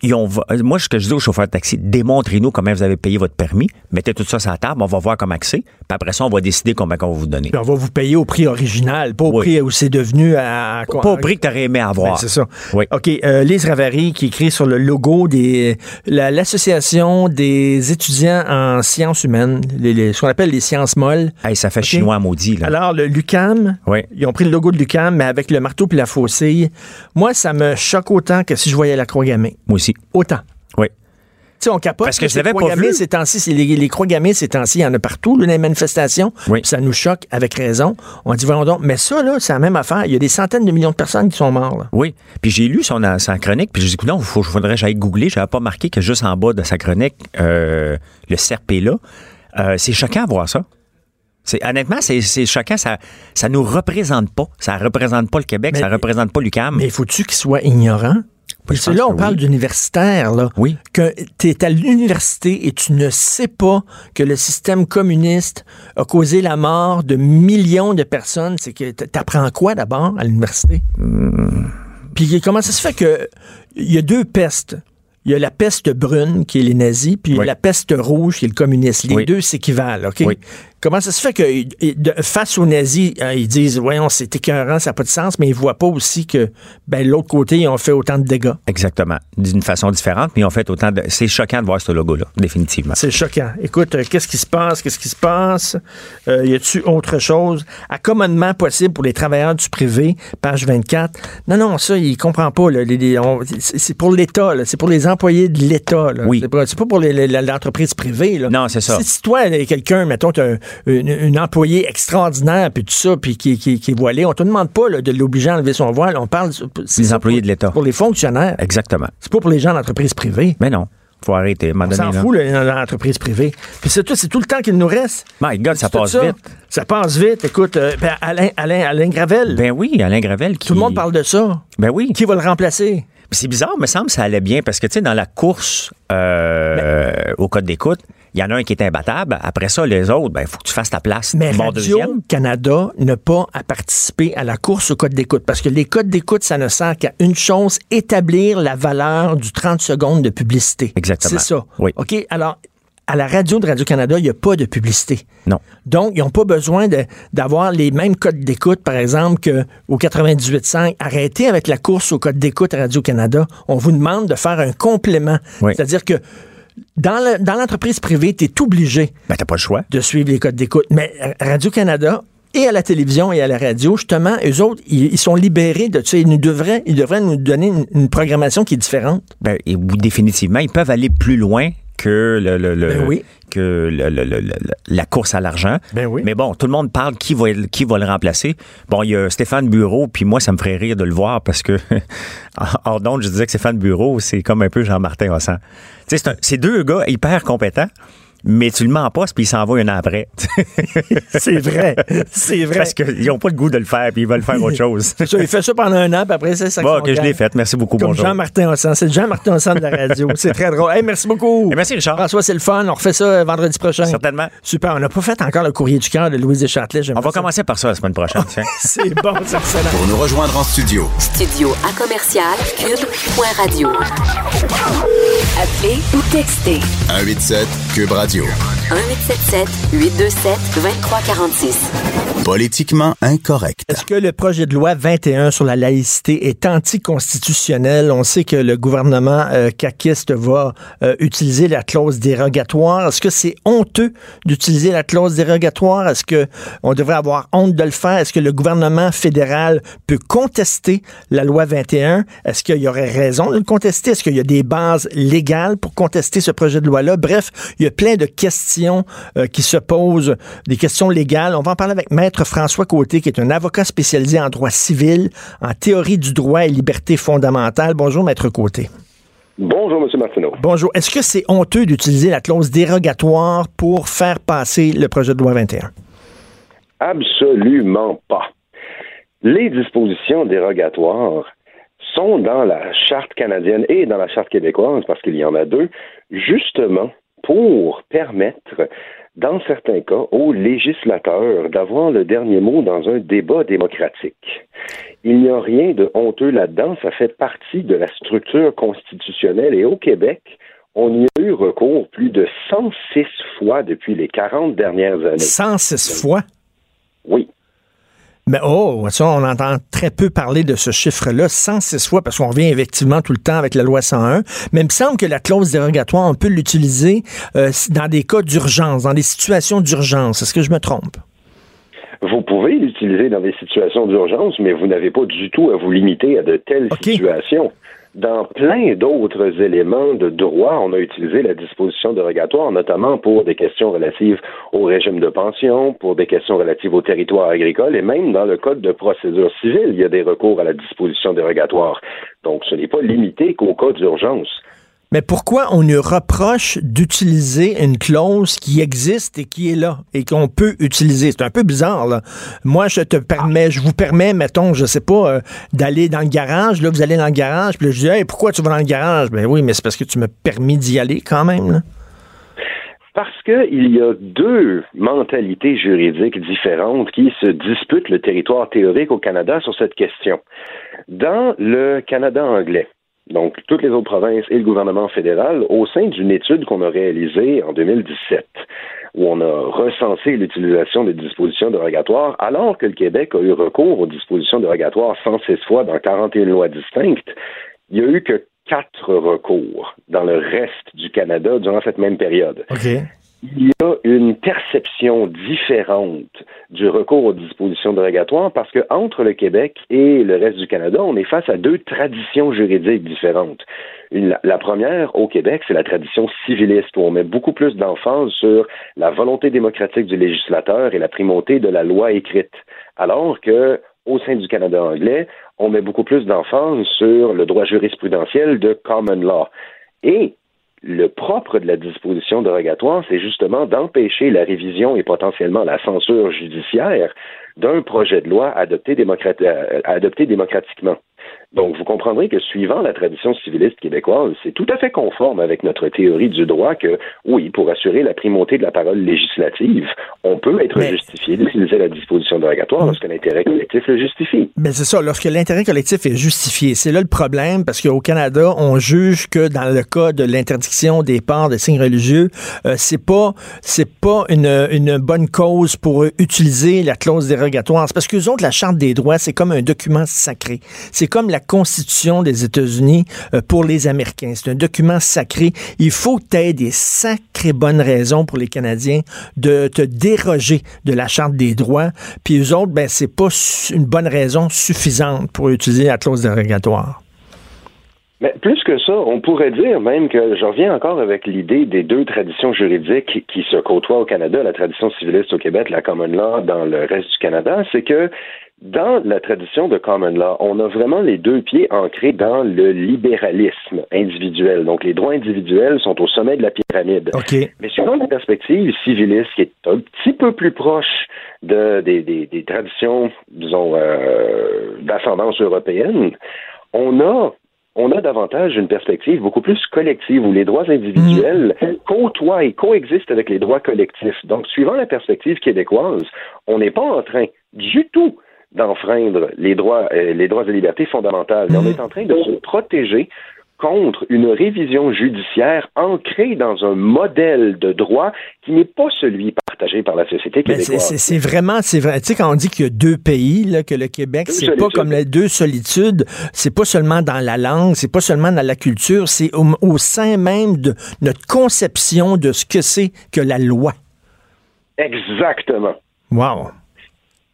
ils ont, moi, ce que je dis aux chauffeurs de taxi, démontrez-nous comment vous avez payé votre permis, mettez tout ça sur la table, on va voir comment c'est, puis après ça, on va décider combien on va vous donner. Puis on va vous payer au prix original, pas au Oui. prix où c'est devenu à. à- Pas au prix que tu aurais aimé avoir. Ben, c'est ça. Oui. OK. euh, Lise Ravary qui écrit sur le logo des la- l'Association des étudiants en sciences humaines, les- les- ce qu'on appelle les sciences molles. Hey, ça fait OK? chinois maudit, là. Alors, le Lucam, Oui. ils ont pris le logo de Lucam, mais avec le marteau puis la faucille. Moi, ça me choque autant que si je voyais la croix gammée. Moi aussi. Autant. Oui. Tu sais, on capote. Parce que là, je l'avais pas vu. Ces temps-ci, c'est les, les croix gammées, ces temps-ci, il y en a partout, là, dans les manifestations. Oui. Ça nous choque avec raison. On dit, voyons donc. Mais ça, là, c'est la même affaire. Il y a des centaines de millions de personnes qui sont mortes. là. Oui. Puis j'ai lu son, sa chronique, puis j'ai dit, non, il faudrait que j'aille googler. J'avais pas marqué que juste en bas de sa chronique, euh, le CRP là, euh, c'est choquant à voir ça. C'est, honnêtement, c'est, c'est choquant. Ça, ça nous représente pas. Ça représente pas le Québec, Mais- ça représente pas l'UQAM. Mais faut-tu qu'ils soient ignorants? Puis je c'est pense là, on que parle oui. d'universitaires, là. Oui. Que tu es à l'université et tu ne sais pas que le système communiste a causé la mort de millions de personnes. C'est que t'apprends quoi d'abord à l'université? Hmm. Puis comment ça se fait que il y a deux pestes? Il y a la peste brune, qui est les nazis, puis il y a Oui. la peste rouge, qui est le communisme. Les Oui. deux s'équivalent, OK? Oui. Comment ça se fait que face aux nazis, hein, ils disent, voyons, c'est écœurant, ça n'a pas de sens, mais ils voient pas aussi que ben, l'autre côté, ils ont fait autant de dégâts. Exactement. D'une façon différente, mais on fait autant de. C'est choquant de voir ce logo-là, définitivement. C'est choquant. Écoute, euh, qu'est-ce qui se passe? Qu'est-ce qui se passe? Euh, y a-tu autre chose? Accommodement possible pour les travailleurs du privé, page 24. Non, non, ça, il comprend pas. c'est pour l'État, c'est pour les employés de l'État. Oui. C'est pas, pour l'entreprise privée. Là. Non, c'est ça. Si, toi, quelqu'un, mettons, t'as une, une employée extraordinaire, puis tout ça, puis qui, qui, qui est voilée, on te demande pas là, de l'obliger à enlever son voile. On parle... Les employés pour- de l'État. Pour les fonctionnaires. Exactement. C'est pas pour les gens d'entreprise privée. Mais non. Faut arrêter, On s'en fout, là, dans l'entreprise privée. Puis c'est tout, c'est tout le temps qu'il nous reste. My God, ça passe vite. Ça passe vite. Écoute, euh, ben, Alain, Alain, Alain Gravel, Ben oui, Alain Gravel qui... tout le monde parle de ça. Ben oui. Qui va le remplacer? C'est bizarre, me semble que ça allait bien parce que, tu sais, dans la course euh, au code d'écoute, il y en a un qui est imbattable. Après ça, les autres, ben, il faut que tu fasses ta place. Mais Bon Radio-Canada n'a pas à participer à la course au code d'écoute parce que les codes d'écoute, ça ne sert qu'à une chose, établir la valeur du 30 secondes de publicité. Exactement. C'est ça. Oui. OK, alors, à la radio de Radio-Canada, il n'y a pas de publicité. Non. Donc, ils n'ont pas besoin d'avoir les mêmes codes d'écoute, par exemple, qu'au 98.5. Arrêtez avec la course au code d'écoute à Radio-Canada. On vous demande de faire un complément. Oui. C'est-à-dire que dans le- dans l'entreprise privée, tu es obligé Ben, pas le choix. de suivre les codes d'écoute. Mais Radio-Canada et à la télévision et à la radio, justement, eux autres, ils, ils sont libérés de ça. Ils, nous devraient, ils devraient nous donner une, une programmation qui est différente. Ben, et oui, définitivement, ils peuvent aller plus loin que le, le- le- Ben oui. que le- le- le- le- la course à l'argent. Ben oui. Mais bon, tout le monde parle qui va, qui va le remplacer. Bon, il y a Stéphane Bureau, puis moi, ça me ferait rire de le voir parce que, hors d'onde, je disais que Stéphane Bureau, c'est comme un peu Jean-Martin un- c'est deux gars hyper compétents, mais tu le mens pas, puis il s'en va un an après. C'est vrai. C'est vrai. parce qu'ils n'ont pas le goût de le faire, puis ils veulent faire autre chose. Ça, il fait ça pendant un an, puis après, c'est ça. Bon, que je l'ai fait. Merci beaucoup. Comme bonjour. Jean-Martin Hossan. C'est Jean-Martin Hossan de la radio. C'est très drôle. Hey, merci beaucoup. Et merci, Richard. François, c'est le fun. On refait ça euh, vendredi prochain. Certainement. Super. On n'a pas fait encore le courrier du cœur de Louise Deschâtelet. On va ça. commencer par ça la semaine prochaine. tiens. C'est bon, c'est excellent. Pour nous rejoindre en studio, Studio à commercial cube.radio. Appelez ou textez 187 Cube Radio. 1877 827 2346. Politiquement incorrect. Est-ce que le projet de loi 21 sur la laïcité est anticonstitutionnel? On sait que le gouvernement euh, caquiste va euh, utiliser la clause dérogatoire. Est-ce que c'est honteux d'utiliser la clause dérogatoire? Est-ce que on devrait avoir honte de le faire? Est-ce que le gouvernement fédéral peut contester la loi 21? Est-ce qu'il y aurait raison de le contester? Est-ce qu'il y a des bases légales pour contester ce projet de loi-là? Bref, il y a plein de questions euh, qui se posent, des questions légales. On va en parler avec Maître François Côté, qui est un avocat spécialisé en droit civil, en théorie du droit et liberté fondamentale. Bonjour, Maître Côté. Bonjour, M. Martineau. Bonjour. Est-ce que c'est honteux d'utiliser la clause dérogatoire pour faire passer le projet de loi 21? Absolument pas. Les dispositions dérogatoires sont dans la charte canadienne et dans la charte québécoise, parce qu'il y en a deux, justement pour permettre, dans certains cas, aux législateurs d'avoir le dernier mot dans un débat démocratique. Il n'y a rien de honteux là-dedans, ça fait partie de la structure constitutionnelle et au Québec, on y a eu recours plus de 106 fois depuis les 40 dernières années. 106 fois? Oui. Mais oh, ça, on entend très peu parler de ce chiffre-là, 106 fois, parce qu'on revient effectivement tout le temps avec la loi 101. Mais il me semble que la clause dérogatoire, on peut l'utiliser euh, dans des cas d'urgence, dans des situations d'urgence. Est-ce que je me trompe? Vous pouvez l'utiliser dans des situations d'urgence, mais vous n'avez pas du tout à vous limiter à de telles situations. Dans plein d'autres éléments de droit, on a utilisé la disposition dérogatoire, notamment pour des questions relatives au régime de pension, pour des questions relatives au territoire agricole, et même dans le code de procédure civile, il y a des recours à la disposition dérogatoire. Donc, ce n'est pas limité qu'au cas d'urgence. Mais pourquoi on nous reproche d'utiliser une clause qui existe et qui est là et qu'on peut utiliser? C'est un peu bizarre, là. Moi, je te permets, je vous permets, mettons, je sais pas, euh, d'aller dans le garage. Là, vous allez dans le garage, puis là, je dis, hey, pourquoi tu vas dans le garage? Ben oui, mais c'est parce que tu m'as permis d'y aller quand même, là. Parce qu'il y a deux mentalités juridiques différentes qui se disputent le territoire théorique au Canada sur cette question. Dans le Canada anglais, donc toutes les autres provinces et le gouvernement fédéral, au sein d'une étude qu'on a réalisée en 2017, où on a recensé l'utilisation des dispositions dérogatoires, alors que le Québec a eu recours aux dispositions dérogatoires 106 fois dans 41 lois distinctes, il n'y a eu que quatre recours dans le reste du Canada durant cette même période. Il y a une perception différente du recours aux dispositions dérogatoires parce que entre le Québec et le reste du Canada, on est face à deux traditions juridiques différentes. La première, au Québec, c'est la tradition civiliste, où on met beaucoup plus d'emphase sur la volonté démocratique du législateur et la primauté de la loi écrite. Alors que, au sein du Canada anglais, on met beaucoup plus d'emphase sur le droit jurisprudentiel de common law. Et le propre de la disposition dérogatoire, c'est justement d'empêcher la révision et potentiellement la censure judiciaire d'un projet de loi adopté, euh, adopté démocratiquement. Donc, vous comprendrez que suivant la tradition civiliste québécoise, c'est tout à fait conforme avec notre théorie du droit que, oui, pour assurer la primauté de la parole législative, on peut être justifié d'utiliser la disposition dérogatoire lorsque l'intérêt collectif le justifie. Mais c'est ça, lorsque l'intérêt collectif est justifié. C'est là le problème, parce qu'au Canada, on juge que dans le cas de l'interdiction des ports de signes religieux, euh, c'est pas c'est pas une, une bonne cause pour utiliser la clause dérogatoire. C'est parce que autres, la Charte des droits, c'est comme un document sacré. C'est comme la Constitution des États-Unis euh, pour les Américains. C'est un document sacré. Il faut que tu aies des sacrées bonnes raisons pour les Canadiens de te déroger de la Charte des droits. Puis eux autres, ben, c'est pas une bonne raison suffisante pour utiliser la clause dérogatoire. Mais plus que ça, on pourrait dire même que je reviens encore avec l'idée des deux traditions juridiques qui se côtoient au Canada, la tradition civiliste au Québec, la common law dans le reste du Canada, c'est que dans la tradition de common law, on a vraiment les deux pieds ancrés dans le libéralisme individuel. Donc, les droits individuels sont au sommet de la pyramide. Mais suivant une perspective civiliste qui est un petit peu plus proche de, des, traditions, disons, euh, d'ascendance européenne, on a on a davantage une perspective beaucoup plus collective où les droits individuels mm. côtoient et coexistent avec les droits collectifs. Donc, suivant la perspective québécoise, on n'est pas en train du tout d'enfreindre les droits, euh, les droits et libertés fondamentales. Mais on est en train de se protéger contre une révision judiciaire ancrée dans un modèle de droit qui n'est pas celui partagé par la société québécoise. C'est vraiment, c'est vrai. Tu sais, quand on dit qu'il y a deux pays, là, que le Québec, c'est pas comme les deux solitudes, c'est pas seulement dans la langue, c'est pas seulement dans la culture, c'est au, au sein même de notre conception de ce que c'est que la loi. Exactement. Wow.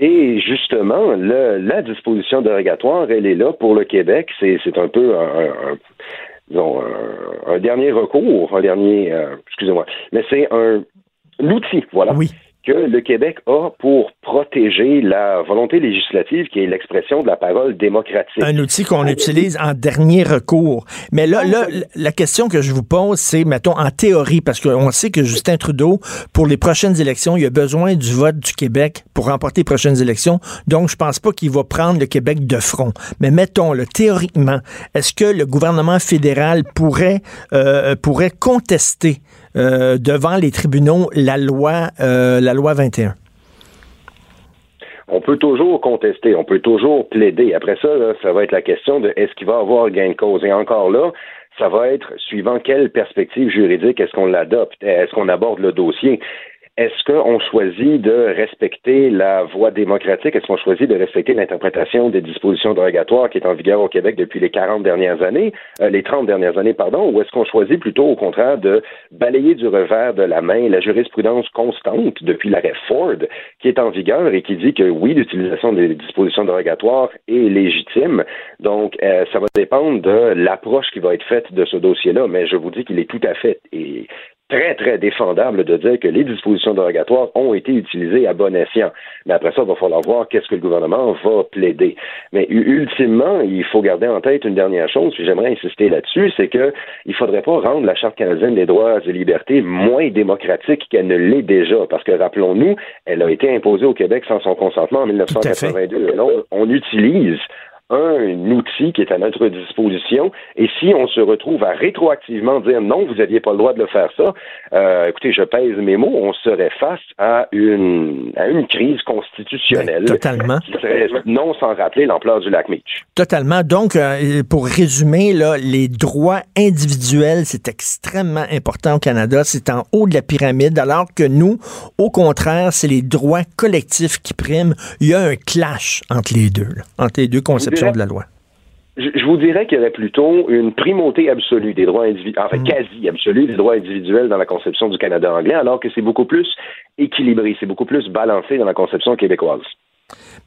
Et justement, la disposition dérogatoire, elle est là pour le Québec. C'est un peu un, un, dernier recours, un dernier, euh, excusez-moi, mais c'est un outil, voilà. Oui que le Québec a pour protéger la volonté législative qui est l'expression de la parole démocratique. Un outil qu'on utilise en dernier recours. Mais là, là, la question que je vous pose, c'est, mettons, en théorie, parce qu'on sait que Justin Trudeau, pour les prochaines élections, il a besoin du vote du Québec pour remporter les prochaines élections. Donc, je pense pas qu'il va prendre le Québec de front. Mais mettons, le théoriquement, est-ce que le gouvernement fédéral pourrait, euh, pourrait contester euh, devant les tribunaux la loi, euh, la loi 21? On peut toujours contester, on peut toujours plaider. Après ça, ça va être la question de est-ce qu'il va avoir gain de cause. Et encore là, ça va être suivant quelle perspective juridique est-ce qu'on l'adopte, est-ce qu'on aborde le dossier. Est-ce qu'on choisit de respecter la voie démocratique? Est-ce qu'on choisit de respecter l'interprétation des dispositions dérogatoires qui est en vigueur au Québec depuis les 40 dernières années, euh, les 30 dernières années, pardon, ou est-ce qu'on choisit plutôt, au contraire, de balayer du revers de la main la jurisprudence constante depuis l'arrêt Ford qui est en vigueur et qui dit que oui, l'utilisation des dispositions dérogatoires est légitime. Donc, euh, ça va dépendre de l'approche qui va être faite de ce dossier-là, mais je vous dis qu'il est tout à fait et très, très défendable de dire que les dispositions dérogatoires ont été utilisées à bon escient. Mais après ça, il va falloir voir qu'est-ce que le gouvernement va plaider. Mais ultimement, il faut garder en tête une dernière chose, puis j'aimerais insister là-dessus, c'est que il faudrait pas rendre la Charte canadienne des droits et libertés moins démocratique qu'elle ne l'est déjà, parce que rappelons-nous, elle a été imposée au Québec sans son consentement en 1982. Et on utilise un outil qui est à notre disposition. Et si on se retrouve à rétroactivement dire non, vous n'aviez pas le droit de le faire ça, euh, écoutez, je pèse mes mots, on serait face à une, à une crise constitutionnelle. Ben, totalement. Qui serait non sans rappeler l'ampleur du lac Meach. Totalement. Donc, euh, pour résumer, là, les droits individuels, c'est extrêmement important au Canada. C'est en haut de la pyramide, alors que nous, au contraire, c'est les droits collectifs qui priment. Il y a un clash entre les deux, entre les deux conceptions de la loi? Je vous dirais qu'il y aurait plutôt une primauté absolue des droits individuels, enfin mm. quasi absolue des droits individuels dans la conception du Canada anglais, alors que c'est beaucoup plus équilibré, c'est beaucoup plus balancé dans la conception québécoise.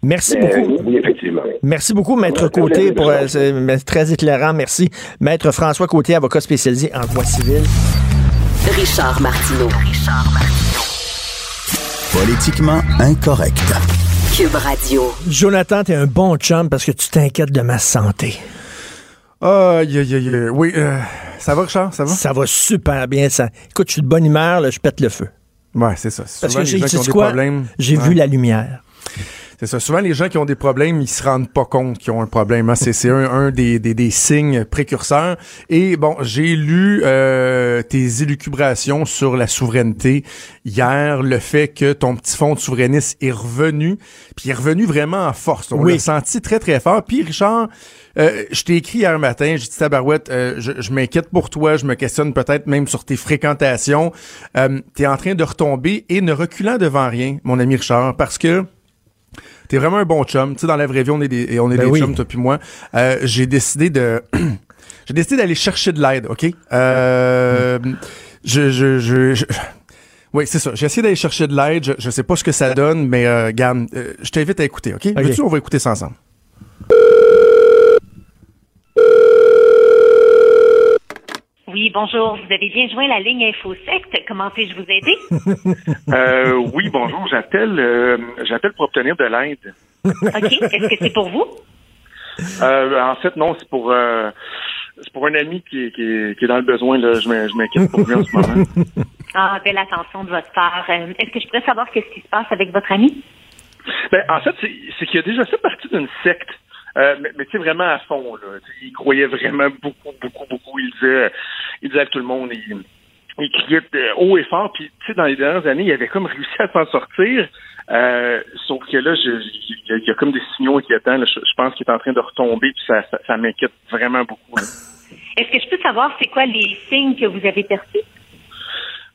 Merci beaucoup. Oui, effectivement. Merci beaucoup, Maître Côté, pour euh, très éclairant. Merci. Maître François Côté, avocat spécialisé en droit civil. Richard Martineau. Richard Martineau. Politiquement incorrect. Cube Radio. Jonathan, t'es un bon chum parce que tu t'inquiètes de ma santé. Aïe, aïe, aïe. Oui, euh, Ça va, Richard? Ça va? Ça va super bien. Ça. Écoute, je suis de bonne humeur, là, je pète le feu. Ouais, c'est ça. Parce que j'ai quoi? Ouais. vu la lumière. C'est ça. Souvent, les gens qui ont des problèmes, ils se rendent pas compte qu'ils ont un problème. hein. C'est un, un des, des, des signes précurseurs. Et bon, j'ai lu euh, tes élucubrations sur la souveraineté hier, le fait que ton petit fond de souverainiste est revenu, puis il est revenu vraiment en force. On Oui. l'a senti très, très fort. Puis, Richard, euh, je t'ai écrit hier matin, j'ai dit Tabarouette, euh, je, je m'inquiète pour toi, je me questionne peut-être même sur tes fréquentations. Euh, T'es en train de retomber et ne reculant devant rien, mon ami Richard, parce que T'es vraiment un bon chum. Tu sais, dans la vraie vie, on est des, on est Ben des oui. chums, toi puis moi. Euh, j'ai décidé de... j'ai décidé d'aller chercher de l'aide, OK? Euh, je, je, je, je- Oui, c'est ça. J'ai essayé d'aller chercher de l'aide. Je, je sais pas ce que ça donne, mais euh, Gam, euh, je t'invite à écouter, OK? Veux-tu, on va écouter ça ensemble? Oui, bonjour. Vous avez bien joint la ligne InfoSect. Comment puis-je vous aider? Euh, oui, bonjour. J'appelle, euh, j'appelle pour obtenir de l'aide. OK. Est-ce que c'est pour vous? Euh, en fait, non, c'est pour, euh, c'est pour un ami qui est, qui est, qui est dans le besoin. Là, je m'in- je m'inquiète pour lui en ce moment. Ah, belle attention de votre part. Est-ce que je pourrais savoir qu'est-ce qui se passe avec votre ami? Ben, en fait, c'est, c'est qu'il a déjà fait partie d'une secte. Euh, mais mais tu sais, vraiment à fond. Là. Il croyait vraiment beaucoup, beaucoup, beaucoup. Il disait, il disait à tout le monde, il, il criait euh, haut et fort. Puis, tu sais, dans les dernières années, il avait comme réussi à s'en sortir. Euh, sauf que là, il y, a- comme des signaux inquiétants. là. Je, pense qu'il est en train de retomber. Puis ça, ça, m'inquiète vraiment beaucoup. Est-ce que je peux savoir c'est quoi les signes que vous avez perçus?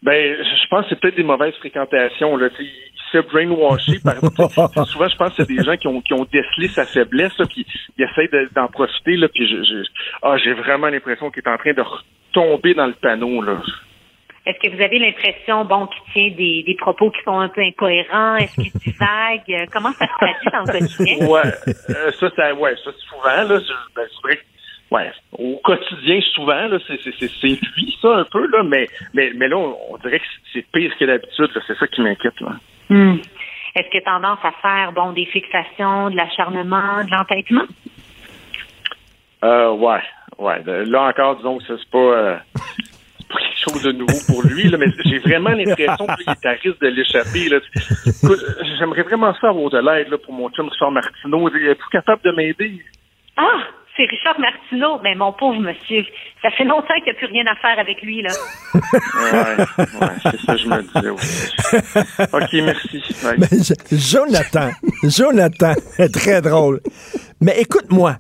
Ben, je pense que c'est peut-être des mauvaises fréquentations. Là. Tu sais, Il se fait brainwasher par. souvent, je pense que c'est des gens qui ont, qui ont décelé sa faiblesse, là, puis ils essayent de- d'en profiter. Là, puis je, je- ah, j'ai vraiment l'impression qu'il est en train de retomber dans le panneau. Là. Est-ce que vous avez l'impression, bon, qu'il tient des, des propos qui sont un peu incohérents? Est-ce qu'il divague? Euh, Comment ça se traduit dans le quotidien? Ouais, euh, ça, ça, ouais, ça souvent là, je- ben, c'est vrai que, ouais, au quotidien souvent là, c'est c'est c'est c'est lui ça un peu là, mais mais mais là, on, on dirait que c'est pire que d'habitude. là. C'est ça qui m'inquiète là. Hmm. Est-ce qu'il a tendance à faire, bon, des fixations, de l'acharnement, de l'entêtement? Euh, ouais, ouais. Là encore, disons que ça, c'est pas, euh, c'est pas quelque chose de nouveau pour lui, là, mais j'ai vraiment l'impression qu'il est à risque de l'échapper. J'aimerais vraiment ça avoir de l'aide pour mon chum Richard Martineau. Il est plus capable de m'aider. Ah, c'est Richard Martineau. Mais mon pauvre monsieur, ça fait longtemps qu'il n'y a plus rien à faire avec lui, là. Ouais, ouais, c'est ça que je me disais aussi. OK, merci. Ouais. Ben, je- Jonathan, Jonathan, très drôle. Mais écoute-moi,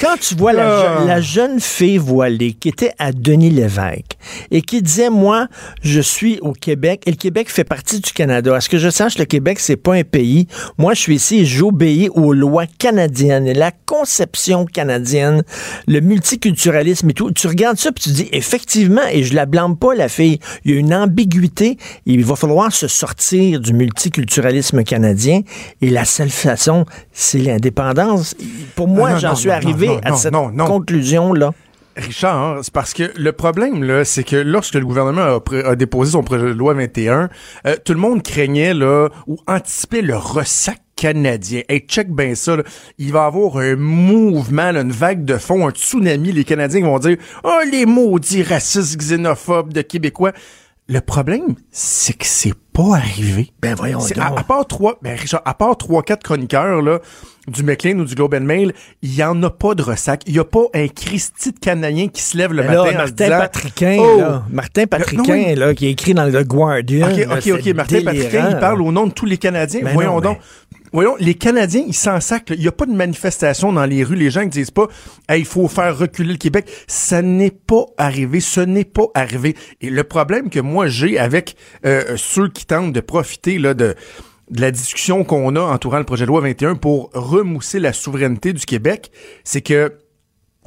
quand tu vois la, Ah. la jeune fille voilée qui était à Denis Lévesque et qui disait, moi, je suis au Québec et le Québec fait partie du Canada. À ce que je sache, le Québec, c'est pas un pays. Moi, je suis ici et j'obéis aux lois canadiennes et la conception canadienne, le multiculturalisme et tout. Tu regardes ça puis tu dis, effectivement, et je la blâme pas, la fille, il y a une ambiguïté. Il va falloir se sortir du multiculturalisme canadien et la seule façon, c'est l'indépendance. Pour moi, Ah, j'en suis arrivé non, à non, cette non, conclusion-là? Richard, hein, c'est parce que le problème, là, c'est que lorsque le gouvernement a, déposé son projet de loi 21, euh, tout le monde craignait, là, ou anticipait le ressac canadien. Hey, check bien ça, là. Il va y avoir un mouvement, là, une vague de fond, un tsunami. Les Canadiens vont dire, oh, les maudits racistes xénophobes de Québécois. Le problème, c'est que c'est pas arrivé. Ben voyons donc. à, à part trois, ben Richard, à part trois, quatre chroniqueurs là, du McLean ou du Globe and Mail, il y en a pas de ressac. Il y a pas un Christy de Canadien qui se lève le Mais matin là, en Martin disant, Patriquin, Oh! là, Martin Patriquin, Non, oui. là, qui est écrit dans le Guardian. Ok, ok, ok. Martin Patriquin, délirant, il parle au nom de tous les Canadiens. Ben Voyons non, donc. Voyons, les Canadiens, ils s'en sacrent. Il n'y a pas de manifestation dans les rues. Les gens ne disent pas, il faut faire reculer le Québec. Ça n'est pas arrivé. Ce n'est pas arrivé. Et le problème que moi j'ai avec euh, ceux qui tentent de profiter là, de, de la discussion qu'on a entourant le projet de loi 21 pour remousser la souveraineté du Québec, c'est que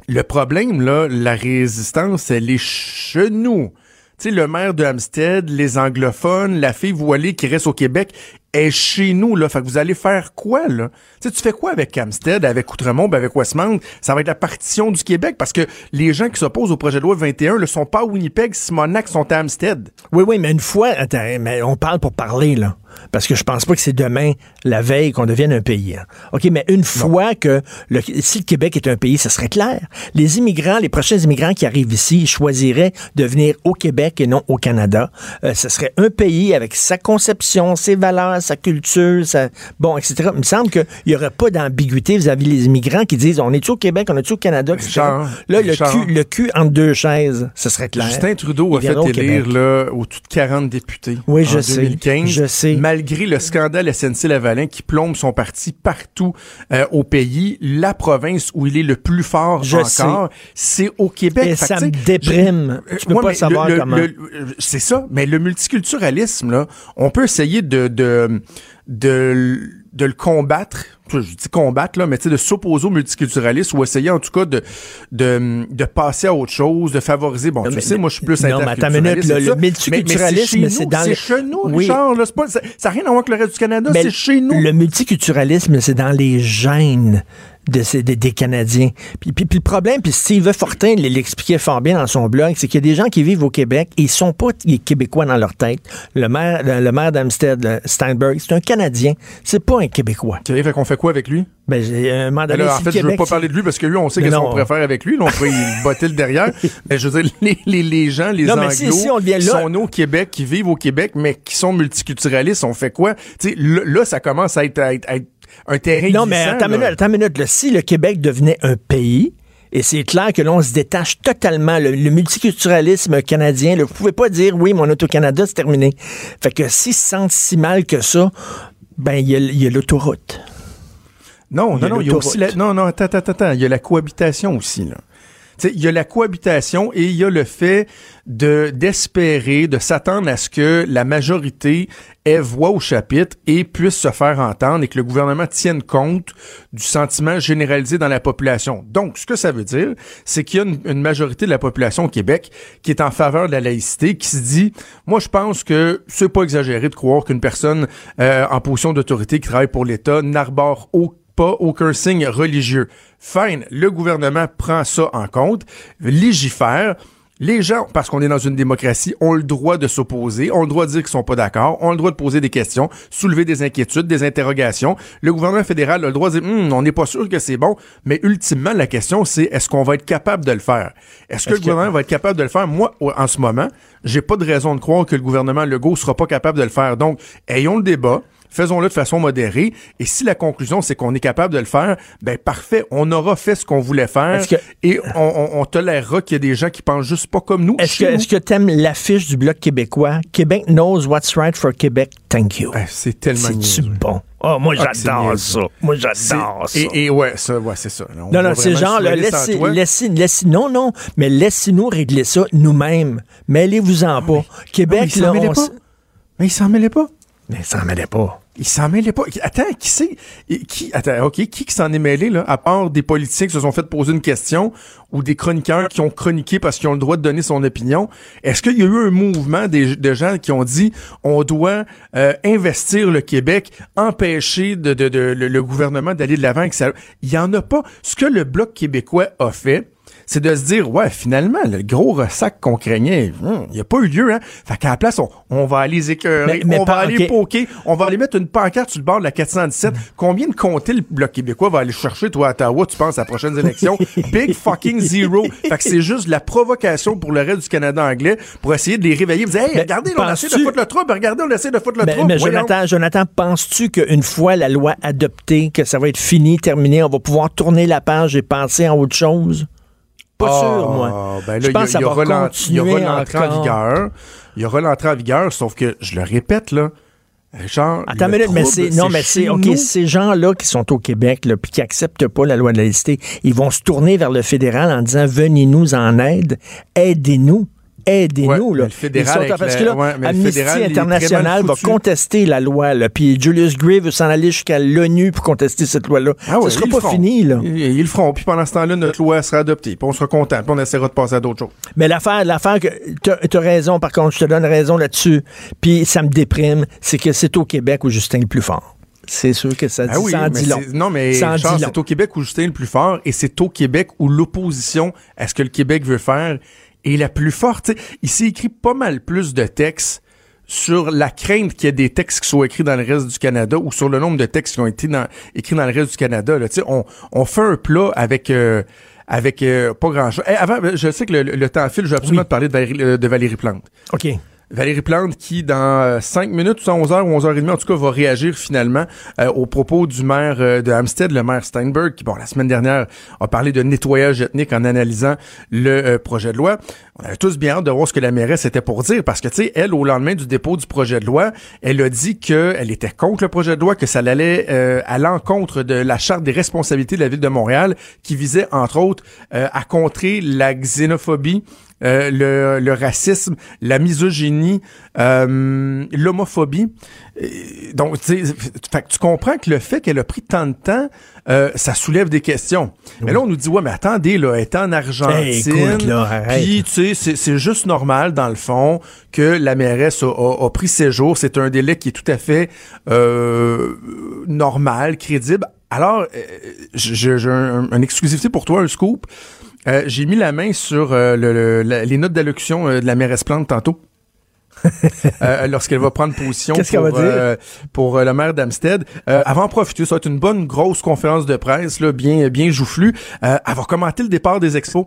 le problème, là, la résistance, elle est chez nous. Tu sais, le maire de Hampstead, les anglophones, la fille voilée qui reste au Québec, est chez nous, là. Fait que vous allez faire quoi, là? Tu tu fais quoi avec Amstead, avec Outremont, ben avec Westmount? Ça va être la partition du Québec parce que les gens qui s'opposent au projet de loi 21 ne sont pas à Winnipeg, Simonac sont à Amstead. Oui, oui, mais une fois, attends, mais on parle pour parler, là. Parce que je pense pas que c'est demain, la veille, qu'on devienne un pays. hein. OK, mais une fois que le, si le Québec est un pays, ça serait clair. Les immigrants, les prochains immigrants qui arrivent ici, choisiraient de venir au Québec et non au Canada. Euh, ce serait un pays avec sa conception, ses valeurs, sa culture, sa, bon, etc. Il me semble qu'il n'y aurait pas d'ambiguïté vis-à-vis des immigrants qui disent on est-tu au Québec, on est-tu au Canada, etc. Richard, Là, le cul, le cul entre deux chaises, ce serait clair. Justin Trudeau a fait élire là, au-dessus de 40 députés Oui, en je sais, 2015, je sais. malgré le scandale SNC-Lavalin qui plombe son parti partout euh, au pays. La province où il est le plus fort Je encore, c'est au Québec. Et ça me déprime. je- Tu peux ouais, pas savoir le- comment. c'est ça, mais le multiculturalisme, là, on peut essayer de, de, de, de le combattre. Je dis combattre, là, mais tu sais, de s'opposer au multiculturalisme ou essayer en tout cas de, de, de passer à autre chose, de favoriser. Bon, Non, tu mais- sais, moi, je suis plus non, mais minute, interculturaliste là, et le. Mais- mais multiculturalisme, c'est dans C'est le- chez nous, Oui. Richard, là, pas, ça n'a rien à voir avec le reste du Canada, Mais c'est chez nous. Le multiculturalisme, c'est dans les gènes de ces- des, des Canadiens. Puis, puis, puis le problème, puis Steve Fortin l'expliquait fort bien dans son blog, c'est qu'il y a des gens qui vivent au Québec et ils sont pas Québécois dans leur tête. Le maire, le, le maire d'Amstead, Steinberg, c'est un Canadien. C'est pas un Québécois. OK, fait qu'on fait quoi avec lui? Ben, j'ai un moment Ben en fait, le je veux Québec, pas parler de lui parce que lui, on sait qu'est-ce qu'on faire avec lui. Là, on pourrait y botter le derrière. Mais je veux dire, les, les, les gens, les Non, mais Anglos, si- si on vient qui sont nés au Québec, qui vivent au Québec, mais qui sont multiculturalistes, on fait quoi? Tu sais, là, là, ça commence à être, à être- à être un terrain Non, mais attends une minute, attends une minute. là. Si le Québec devenait un pays, et c'est clair que l'on se détache totalement, le, le multiculturalisme canadien, là, vous pouvez pas dire, oui, mon Auto-Canada, c'est terminé. Fait que s'ils se sentent si mal que ça, ben, il y a- l'autoroute. Non, Il y a non, non, il y a aussi la, non, non, attends, attends, attends, il y a la cohabitation aussi, là. Il y a la cohabitation et il y a le fait de d'espérer, de s'attendre à ce que la majorité ait voix au chapitre et puisse se faire entendre et que le gouvernement tienne compte du sentiment généralisé dans la population. Donc, ce que ça veut dire, c'est qu'il y a une, une majorité de la population au Québec qui est en faveur de la laïcité, qui se dit, moi, je pense que c'est pas exagéré de croire qu'une personne euh, en position d'autorité qui travaille pour l'État n'arbore aucun pas aucun signe religieux. Fine, le gouvernement prend ça en compte, légifère. Les gens, parce qu'on est dans une démocratie, ont le droit de s'opposer, ont le droit de dire qu'ils sont pas d'accord, ont le droit de poser des questions, soulever des inquiétudes, des interrogations. Le gouvernement fédéral a le droit de dire, Hum, on n'est pas sûr que c'est bon, mais ultimement, la question, c'est est-ce qu'on va être capable de le faire? Est-ce que le que- gouvernement va être capable de le faire? Moi, en ce moment, j'ai pas de raison de croire que le gouvernement Legault sera pas capable de le faire. Donc, ayons le débat. Faisons-le de façon modérée. Et si la conclusion, c'est qu'on est capable de le faire, ben parfait, on aura fait ce qu'on voulait faire que- et on, on, on tolérera qu'il y a des gens qui pensent juste pas comme nous. Est-ce que, est-ce que t'aimes l'affiche du Bloc québécois? Québec knows what's right for Québec. Thank you. Ah, c'est tellement bon? Oh, moi, Ah, j'adore ça. Moi, j'adore ça. Et, et ouais, ça, ouais, c'est ça. On Non, non, c'est genre, là, laissez, laissez, laissez- non, non, mais laissez-nous régler ça nous-mêmes. Mêlez-vous-en pas. Non, mais Québec, il là, s'en on pas. Mais il s'en mêlait pas. Mais ça en mêlait pas. Il s'en mêlait pas. Attends, qui c'est? Qui, attends, OK, qui qui s'en est mêlé, là? À part des politiciens qui se sont fait poser une question ou des chroniqueurs qui ont chroniqué parce qu'ils ont le droit de donner son opinion? Est-ce qu'il y a eu un mouvement de gens qui ont dit on doit euh, investir le Québec, empêcher de, de, de- le, le gouvernement d'aller de l'avant? Il y en a pas. Ce que le Bloc québécois a fait, c'est de se dire, ouais, finalement, le gros ressac qu'on craignait, hum, il n'y a pas eu lieu, hein. Fait qu'à la place, on, on va aller les écœurer, Mais- mais on va aller ok. poker, on va aller mettre une pancarte sur le bord de la 417. Combien de comtés le Bloc québécois va aller chercher, toi, à Ottawa, tu penses, à la prochaine élection? Big fucking zero. Fait que c'est juste de la provocation pour le reste du Canada anglais pour essayer de les réveiller. Vous dites, hey, Mais regardez, on essaie de foutre le trouble, regardez, on essaie de foutre le Mais, trouble. mais Voyons. Jonathan, Jonathan, penses-tu qu'une fois la loi adoptée, que ça va être fini, terminé, on va pouvoir tourner la page et penser en autre chose? Pas Ah, sûr, moi. Ben là, Je il y a- pense que ça va aura l'ent- il y aura continuer l'entrée en vigueur. Il y aura l'entrée en vigueur, sauf que, je le répète, là, Richard. Attends minute, mais c'est non, mais c'est ok. nous. Ces gens-là qui sont au Québec, là, puis qui acceptent pas la loi de la laïcité, ils vont se tourner vers le fédéral en disant venez-nous en aide, aidez-nous, aidez-nous. Ouais, là. mais le fédéral Ils sont- avec parce que là, ouais, Amnesty fédéral, International va contester la loi. Là, puis Julius Gray veut s'en aller jusqu'à l'ONU pour contester cette loi-là. Ah ouais, ça sera pas feront. fini. Là. Ils, ils le feront. Puis pendant ce temps-là, notre loi sera adoptée. Puis on sera content. Puis on essaiera de passer à d'autres choses. Mais l'affaire, l'affaire que tu as raison, par contre, je te donne raison là-dessus. Puis ça me déprime, c'est que c'est au Québec où Justin est le plus fort. C'est sûr que ça dit, Ah oui, mais dit long. Non, mais c'est au Québec où Justin est le plus fort et c'est au Québec où l'opposition à ce que le Québec veut faire est la plus forte. Il s'est écrit pas mal plus de textes sur la crainte qu'il y ait des textes qui soient écrits dans le reste du Canada ou sur le nombre de textes qui ont été dans- écrits dans le reste du Canada. Là. On, on fait un plat avec... euh, avec euh, pas grand chose. avant, je sais que le, le temps file, je veux absolument te parler de Valérie, euh, de Valérie Plante. OK. Valérie Plante qui, dans 5 minutes, ou 11h ou 11h30, en tout cas, va réagir finalement euh, aux propos du maire euh, de Hampstead, le maire Steinberg, qui, bon, la semaine dernière, a parlé de nettoyage ethnique en analysant le euh, projet de loi. On avait tous bien hâte de voir ce que la mairesse était pour dire, parce que, tu sais, elle, au lendemain du dépôt du projet de loi, elle a dit qu'elle était contre le projet de loi, que ça allait euh, à l'encontre de la charte des responsabilités de la ville de Montréal, qui visait, entre autres, euh, à contrer la xénophobie, euh, le, le racisme, la misogynie, euh, l'homophobie. Donc, fait que tu comprends que le fait qu'elle a pris tant de temps, euh, ça soulève des questions. Mais là, on nous dit, ouais, mais attendez, là, elle est en Argentine. Là, arrête. Puis, tu sais, c'est- juste normal, dans le fond, que la mairesse a, a- a pris ses jours. C'est un délai qui est tout à fait euh, normal, crédible. Alors, euh, j'ai un, une exclusivité pour toi, un scoop. Euh, j'ai mis la main sur euh, les notes d'allocution euh, de la mairesse Plante tantôt. Euh, lorsqu'elle va prendre position pour, va euh, pour euh, le maire d'Amstead. Euh, elle va en profiter, ça va être une bonne grosse conférence de presse, là, bien, bien joufflue. Euh, elle va commenter le départ des expos,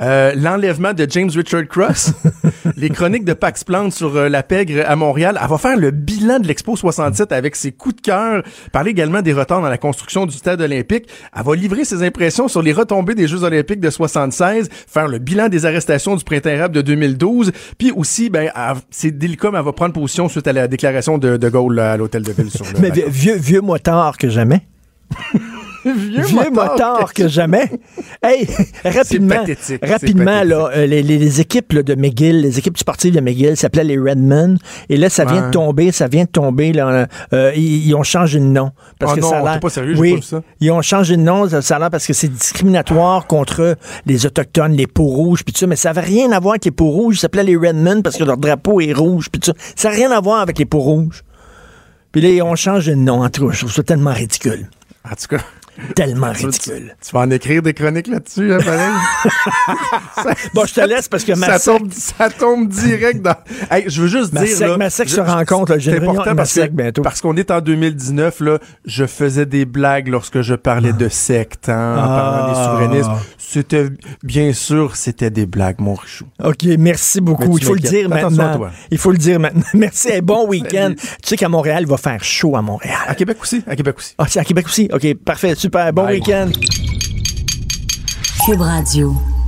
euh, l'enlèvement de James Richard Cross, les chroniques de Pax Plante sur euh, la pègre à Montréal. Elle va faire le bilan de l'Expo 67 avec ses coups de cœur, parler également des retards dans la construction du stade olympique. Elle va livrer ses impressions sur les retombées des Jeux olympiques de 76, faire le bilan des arrestations du printemps arabe de 2012, puis aussi, ben, elle- c'est délicat, mais elle va prendre position suite à la déclaration de De Gaulle à l'hôtel de ville sur le Mais balcon. vieux, vieux motard que jamais. Vieux Vieux motard que jamais. Hey, rapidement, rapidement là, euh, les, équipes là, de McGill, les équipes sportives de McGill s'appelaient les Redmen. Et là, ça vient Ouais. de tomber, ça vient de tomber. Là, euh, ils, ils ont changé de nom. Parce Ah que non, ça a pas sérieux, oui, pas ça. Ils ont changé de nom, ça, a l'air parce que c'est discriminatoire contre les Autochtones, les peaux rouges, puis tout ça. Mais ça n'avait rien à voir avec les peaux rouges. Ils s'appelaient les Redmen parce que leur drapeau est rouge, puis tout ça. Ça n'a rien à voir avec les peaux rouges. Puis là, ils ont changé de nom. En tout cas, je trouve ça tellement ridicule. En tout cas, Tellement ridicule. tu vas en écrire des chroniques là-dessus, hein, pareil? Bon, je te laisse parce que ma ça tombe, ça tombe direct dans. Hey, je veux juste Ma dire sec- là, ma sec je- se rencontre. J'ai important parce sec bientôt. parce qu'on est en 2019 là, je faisais des blagues lorsque je parlais de secte, hein, en parlant des Ah. souverainistes. C'était bien sûr, c'était des blagues, mon richou. OK, merci beaucoup. Il faut le dire maintenant. toi. Il faut le dire maintenant. Merci et bon week-end. Tu sais qu'à Montréal, il va faire chaud à Montréal. À Québec aussi, à Québec aussi. Ah, à Québec aussi? OK, parfait, super. Bon week-end. Cube Radio.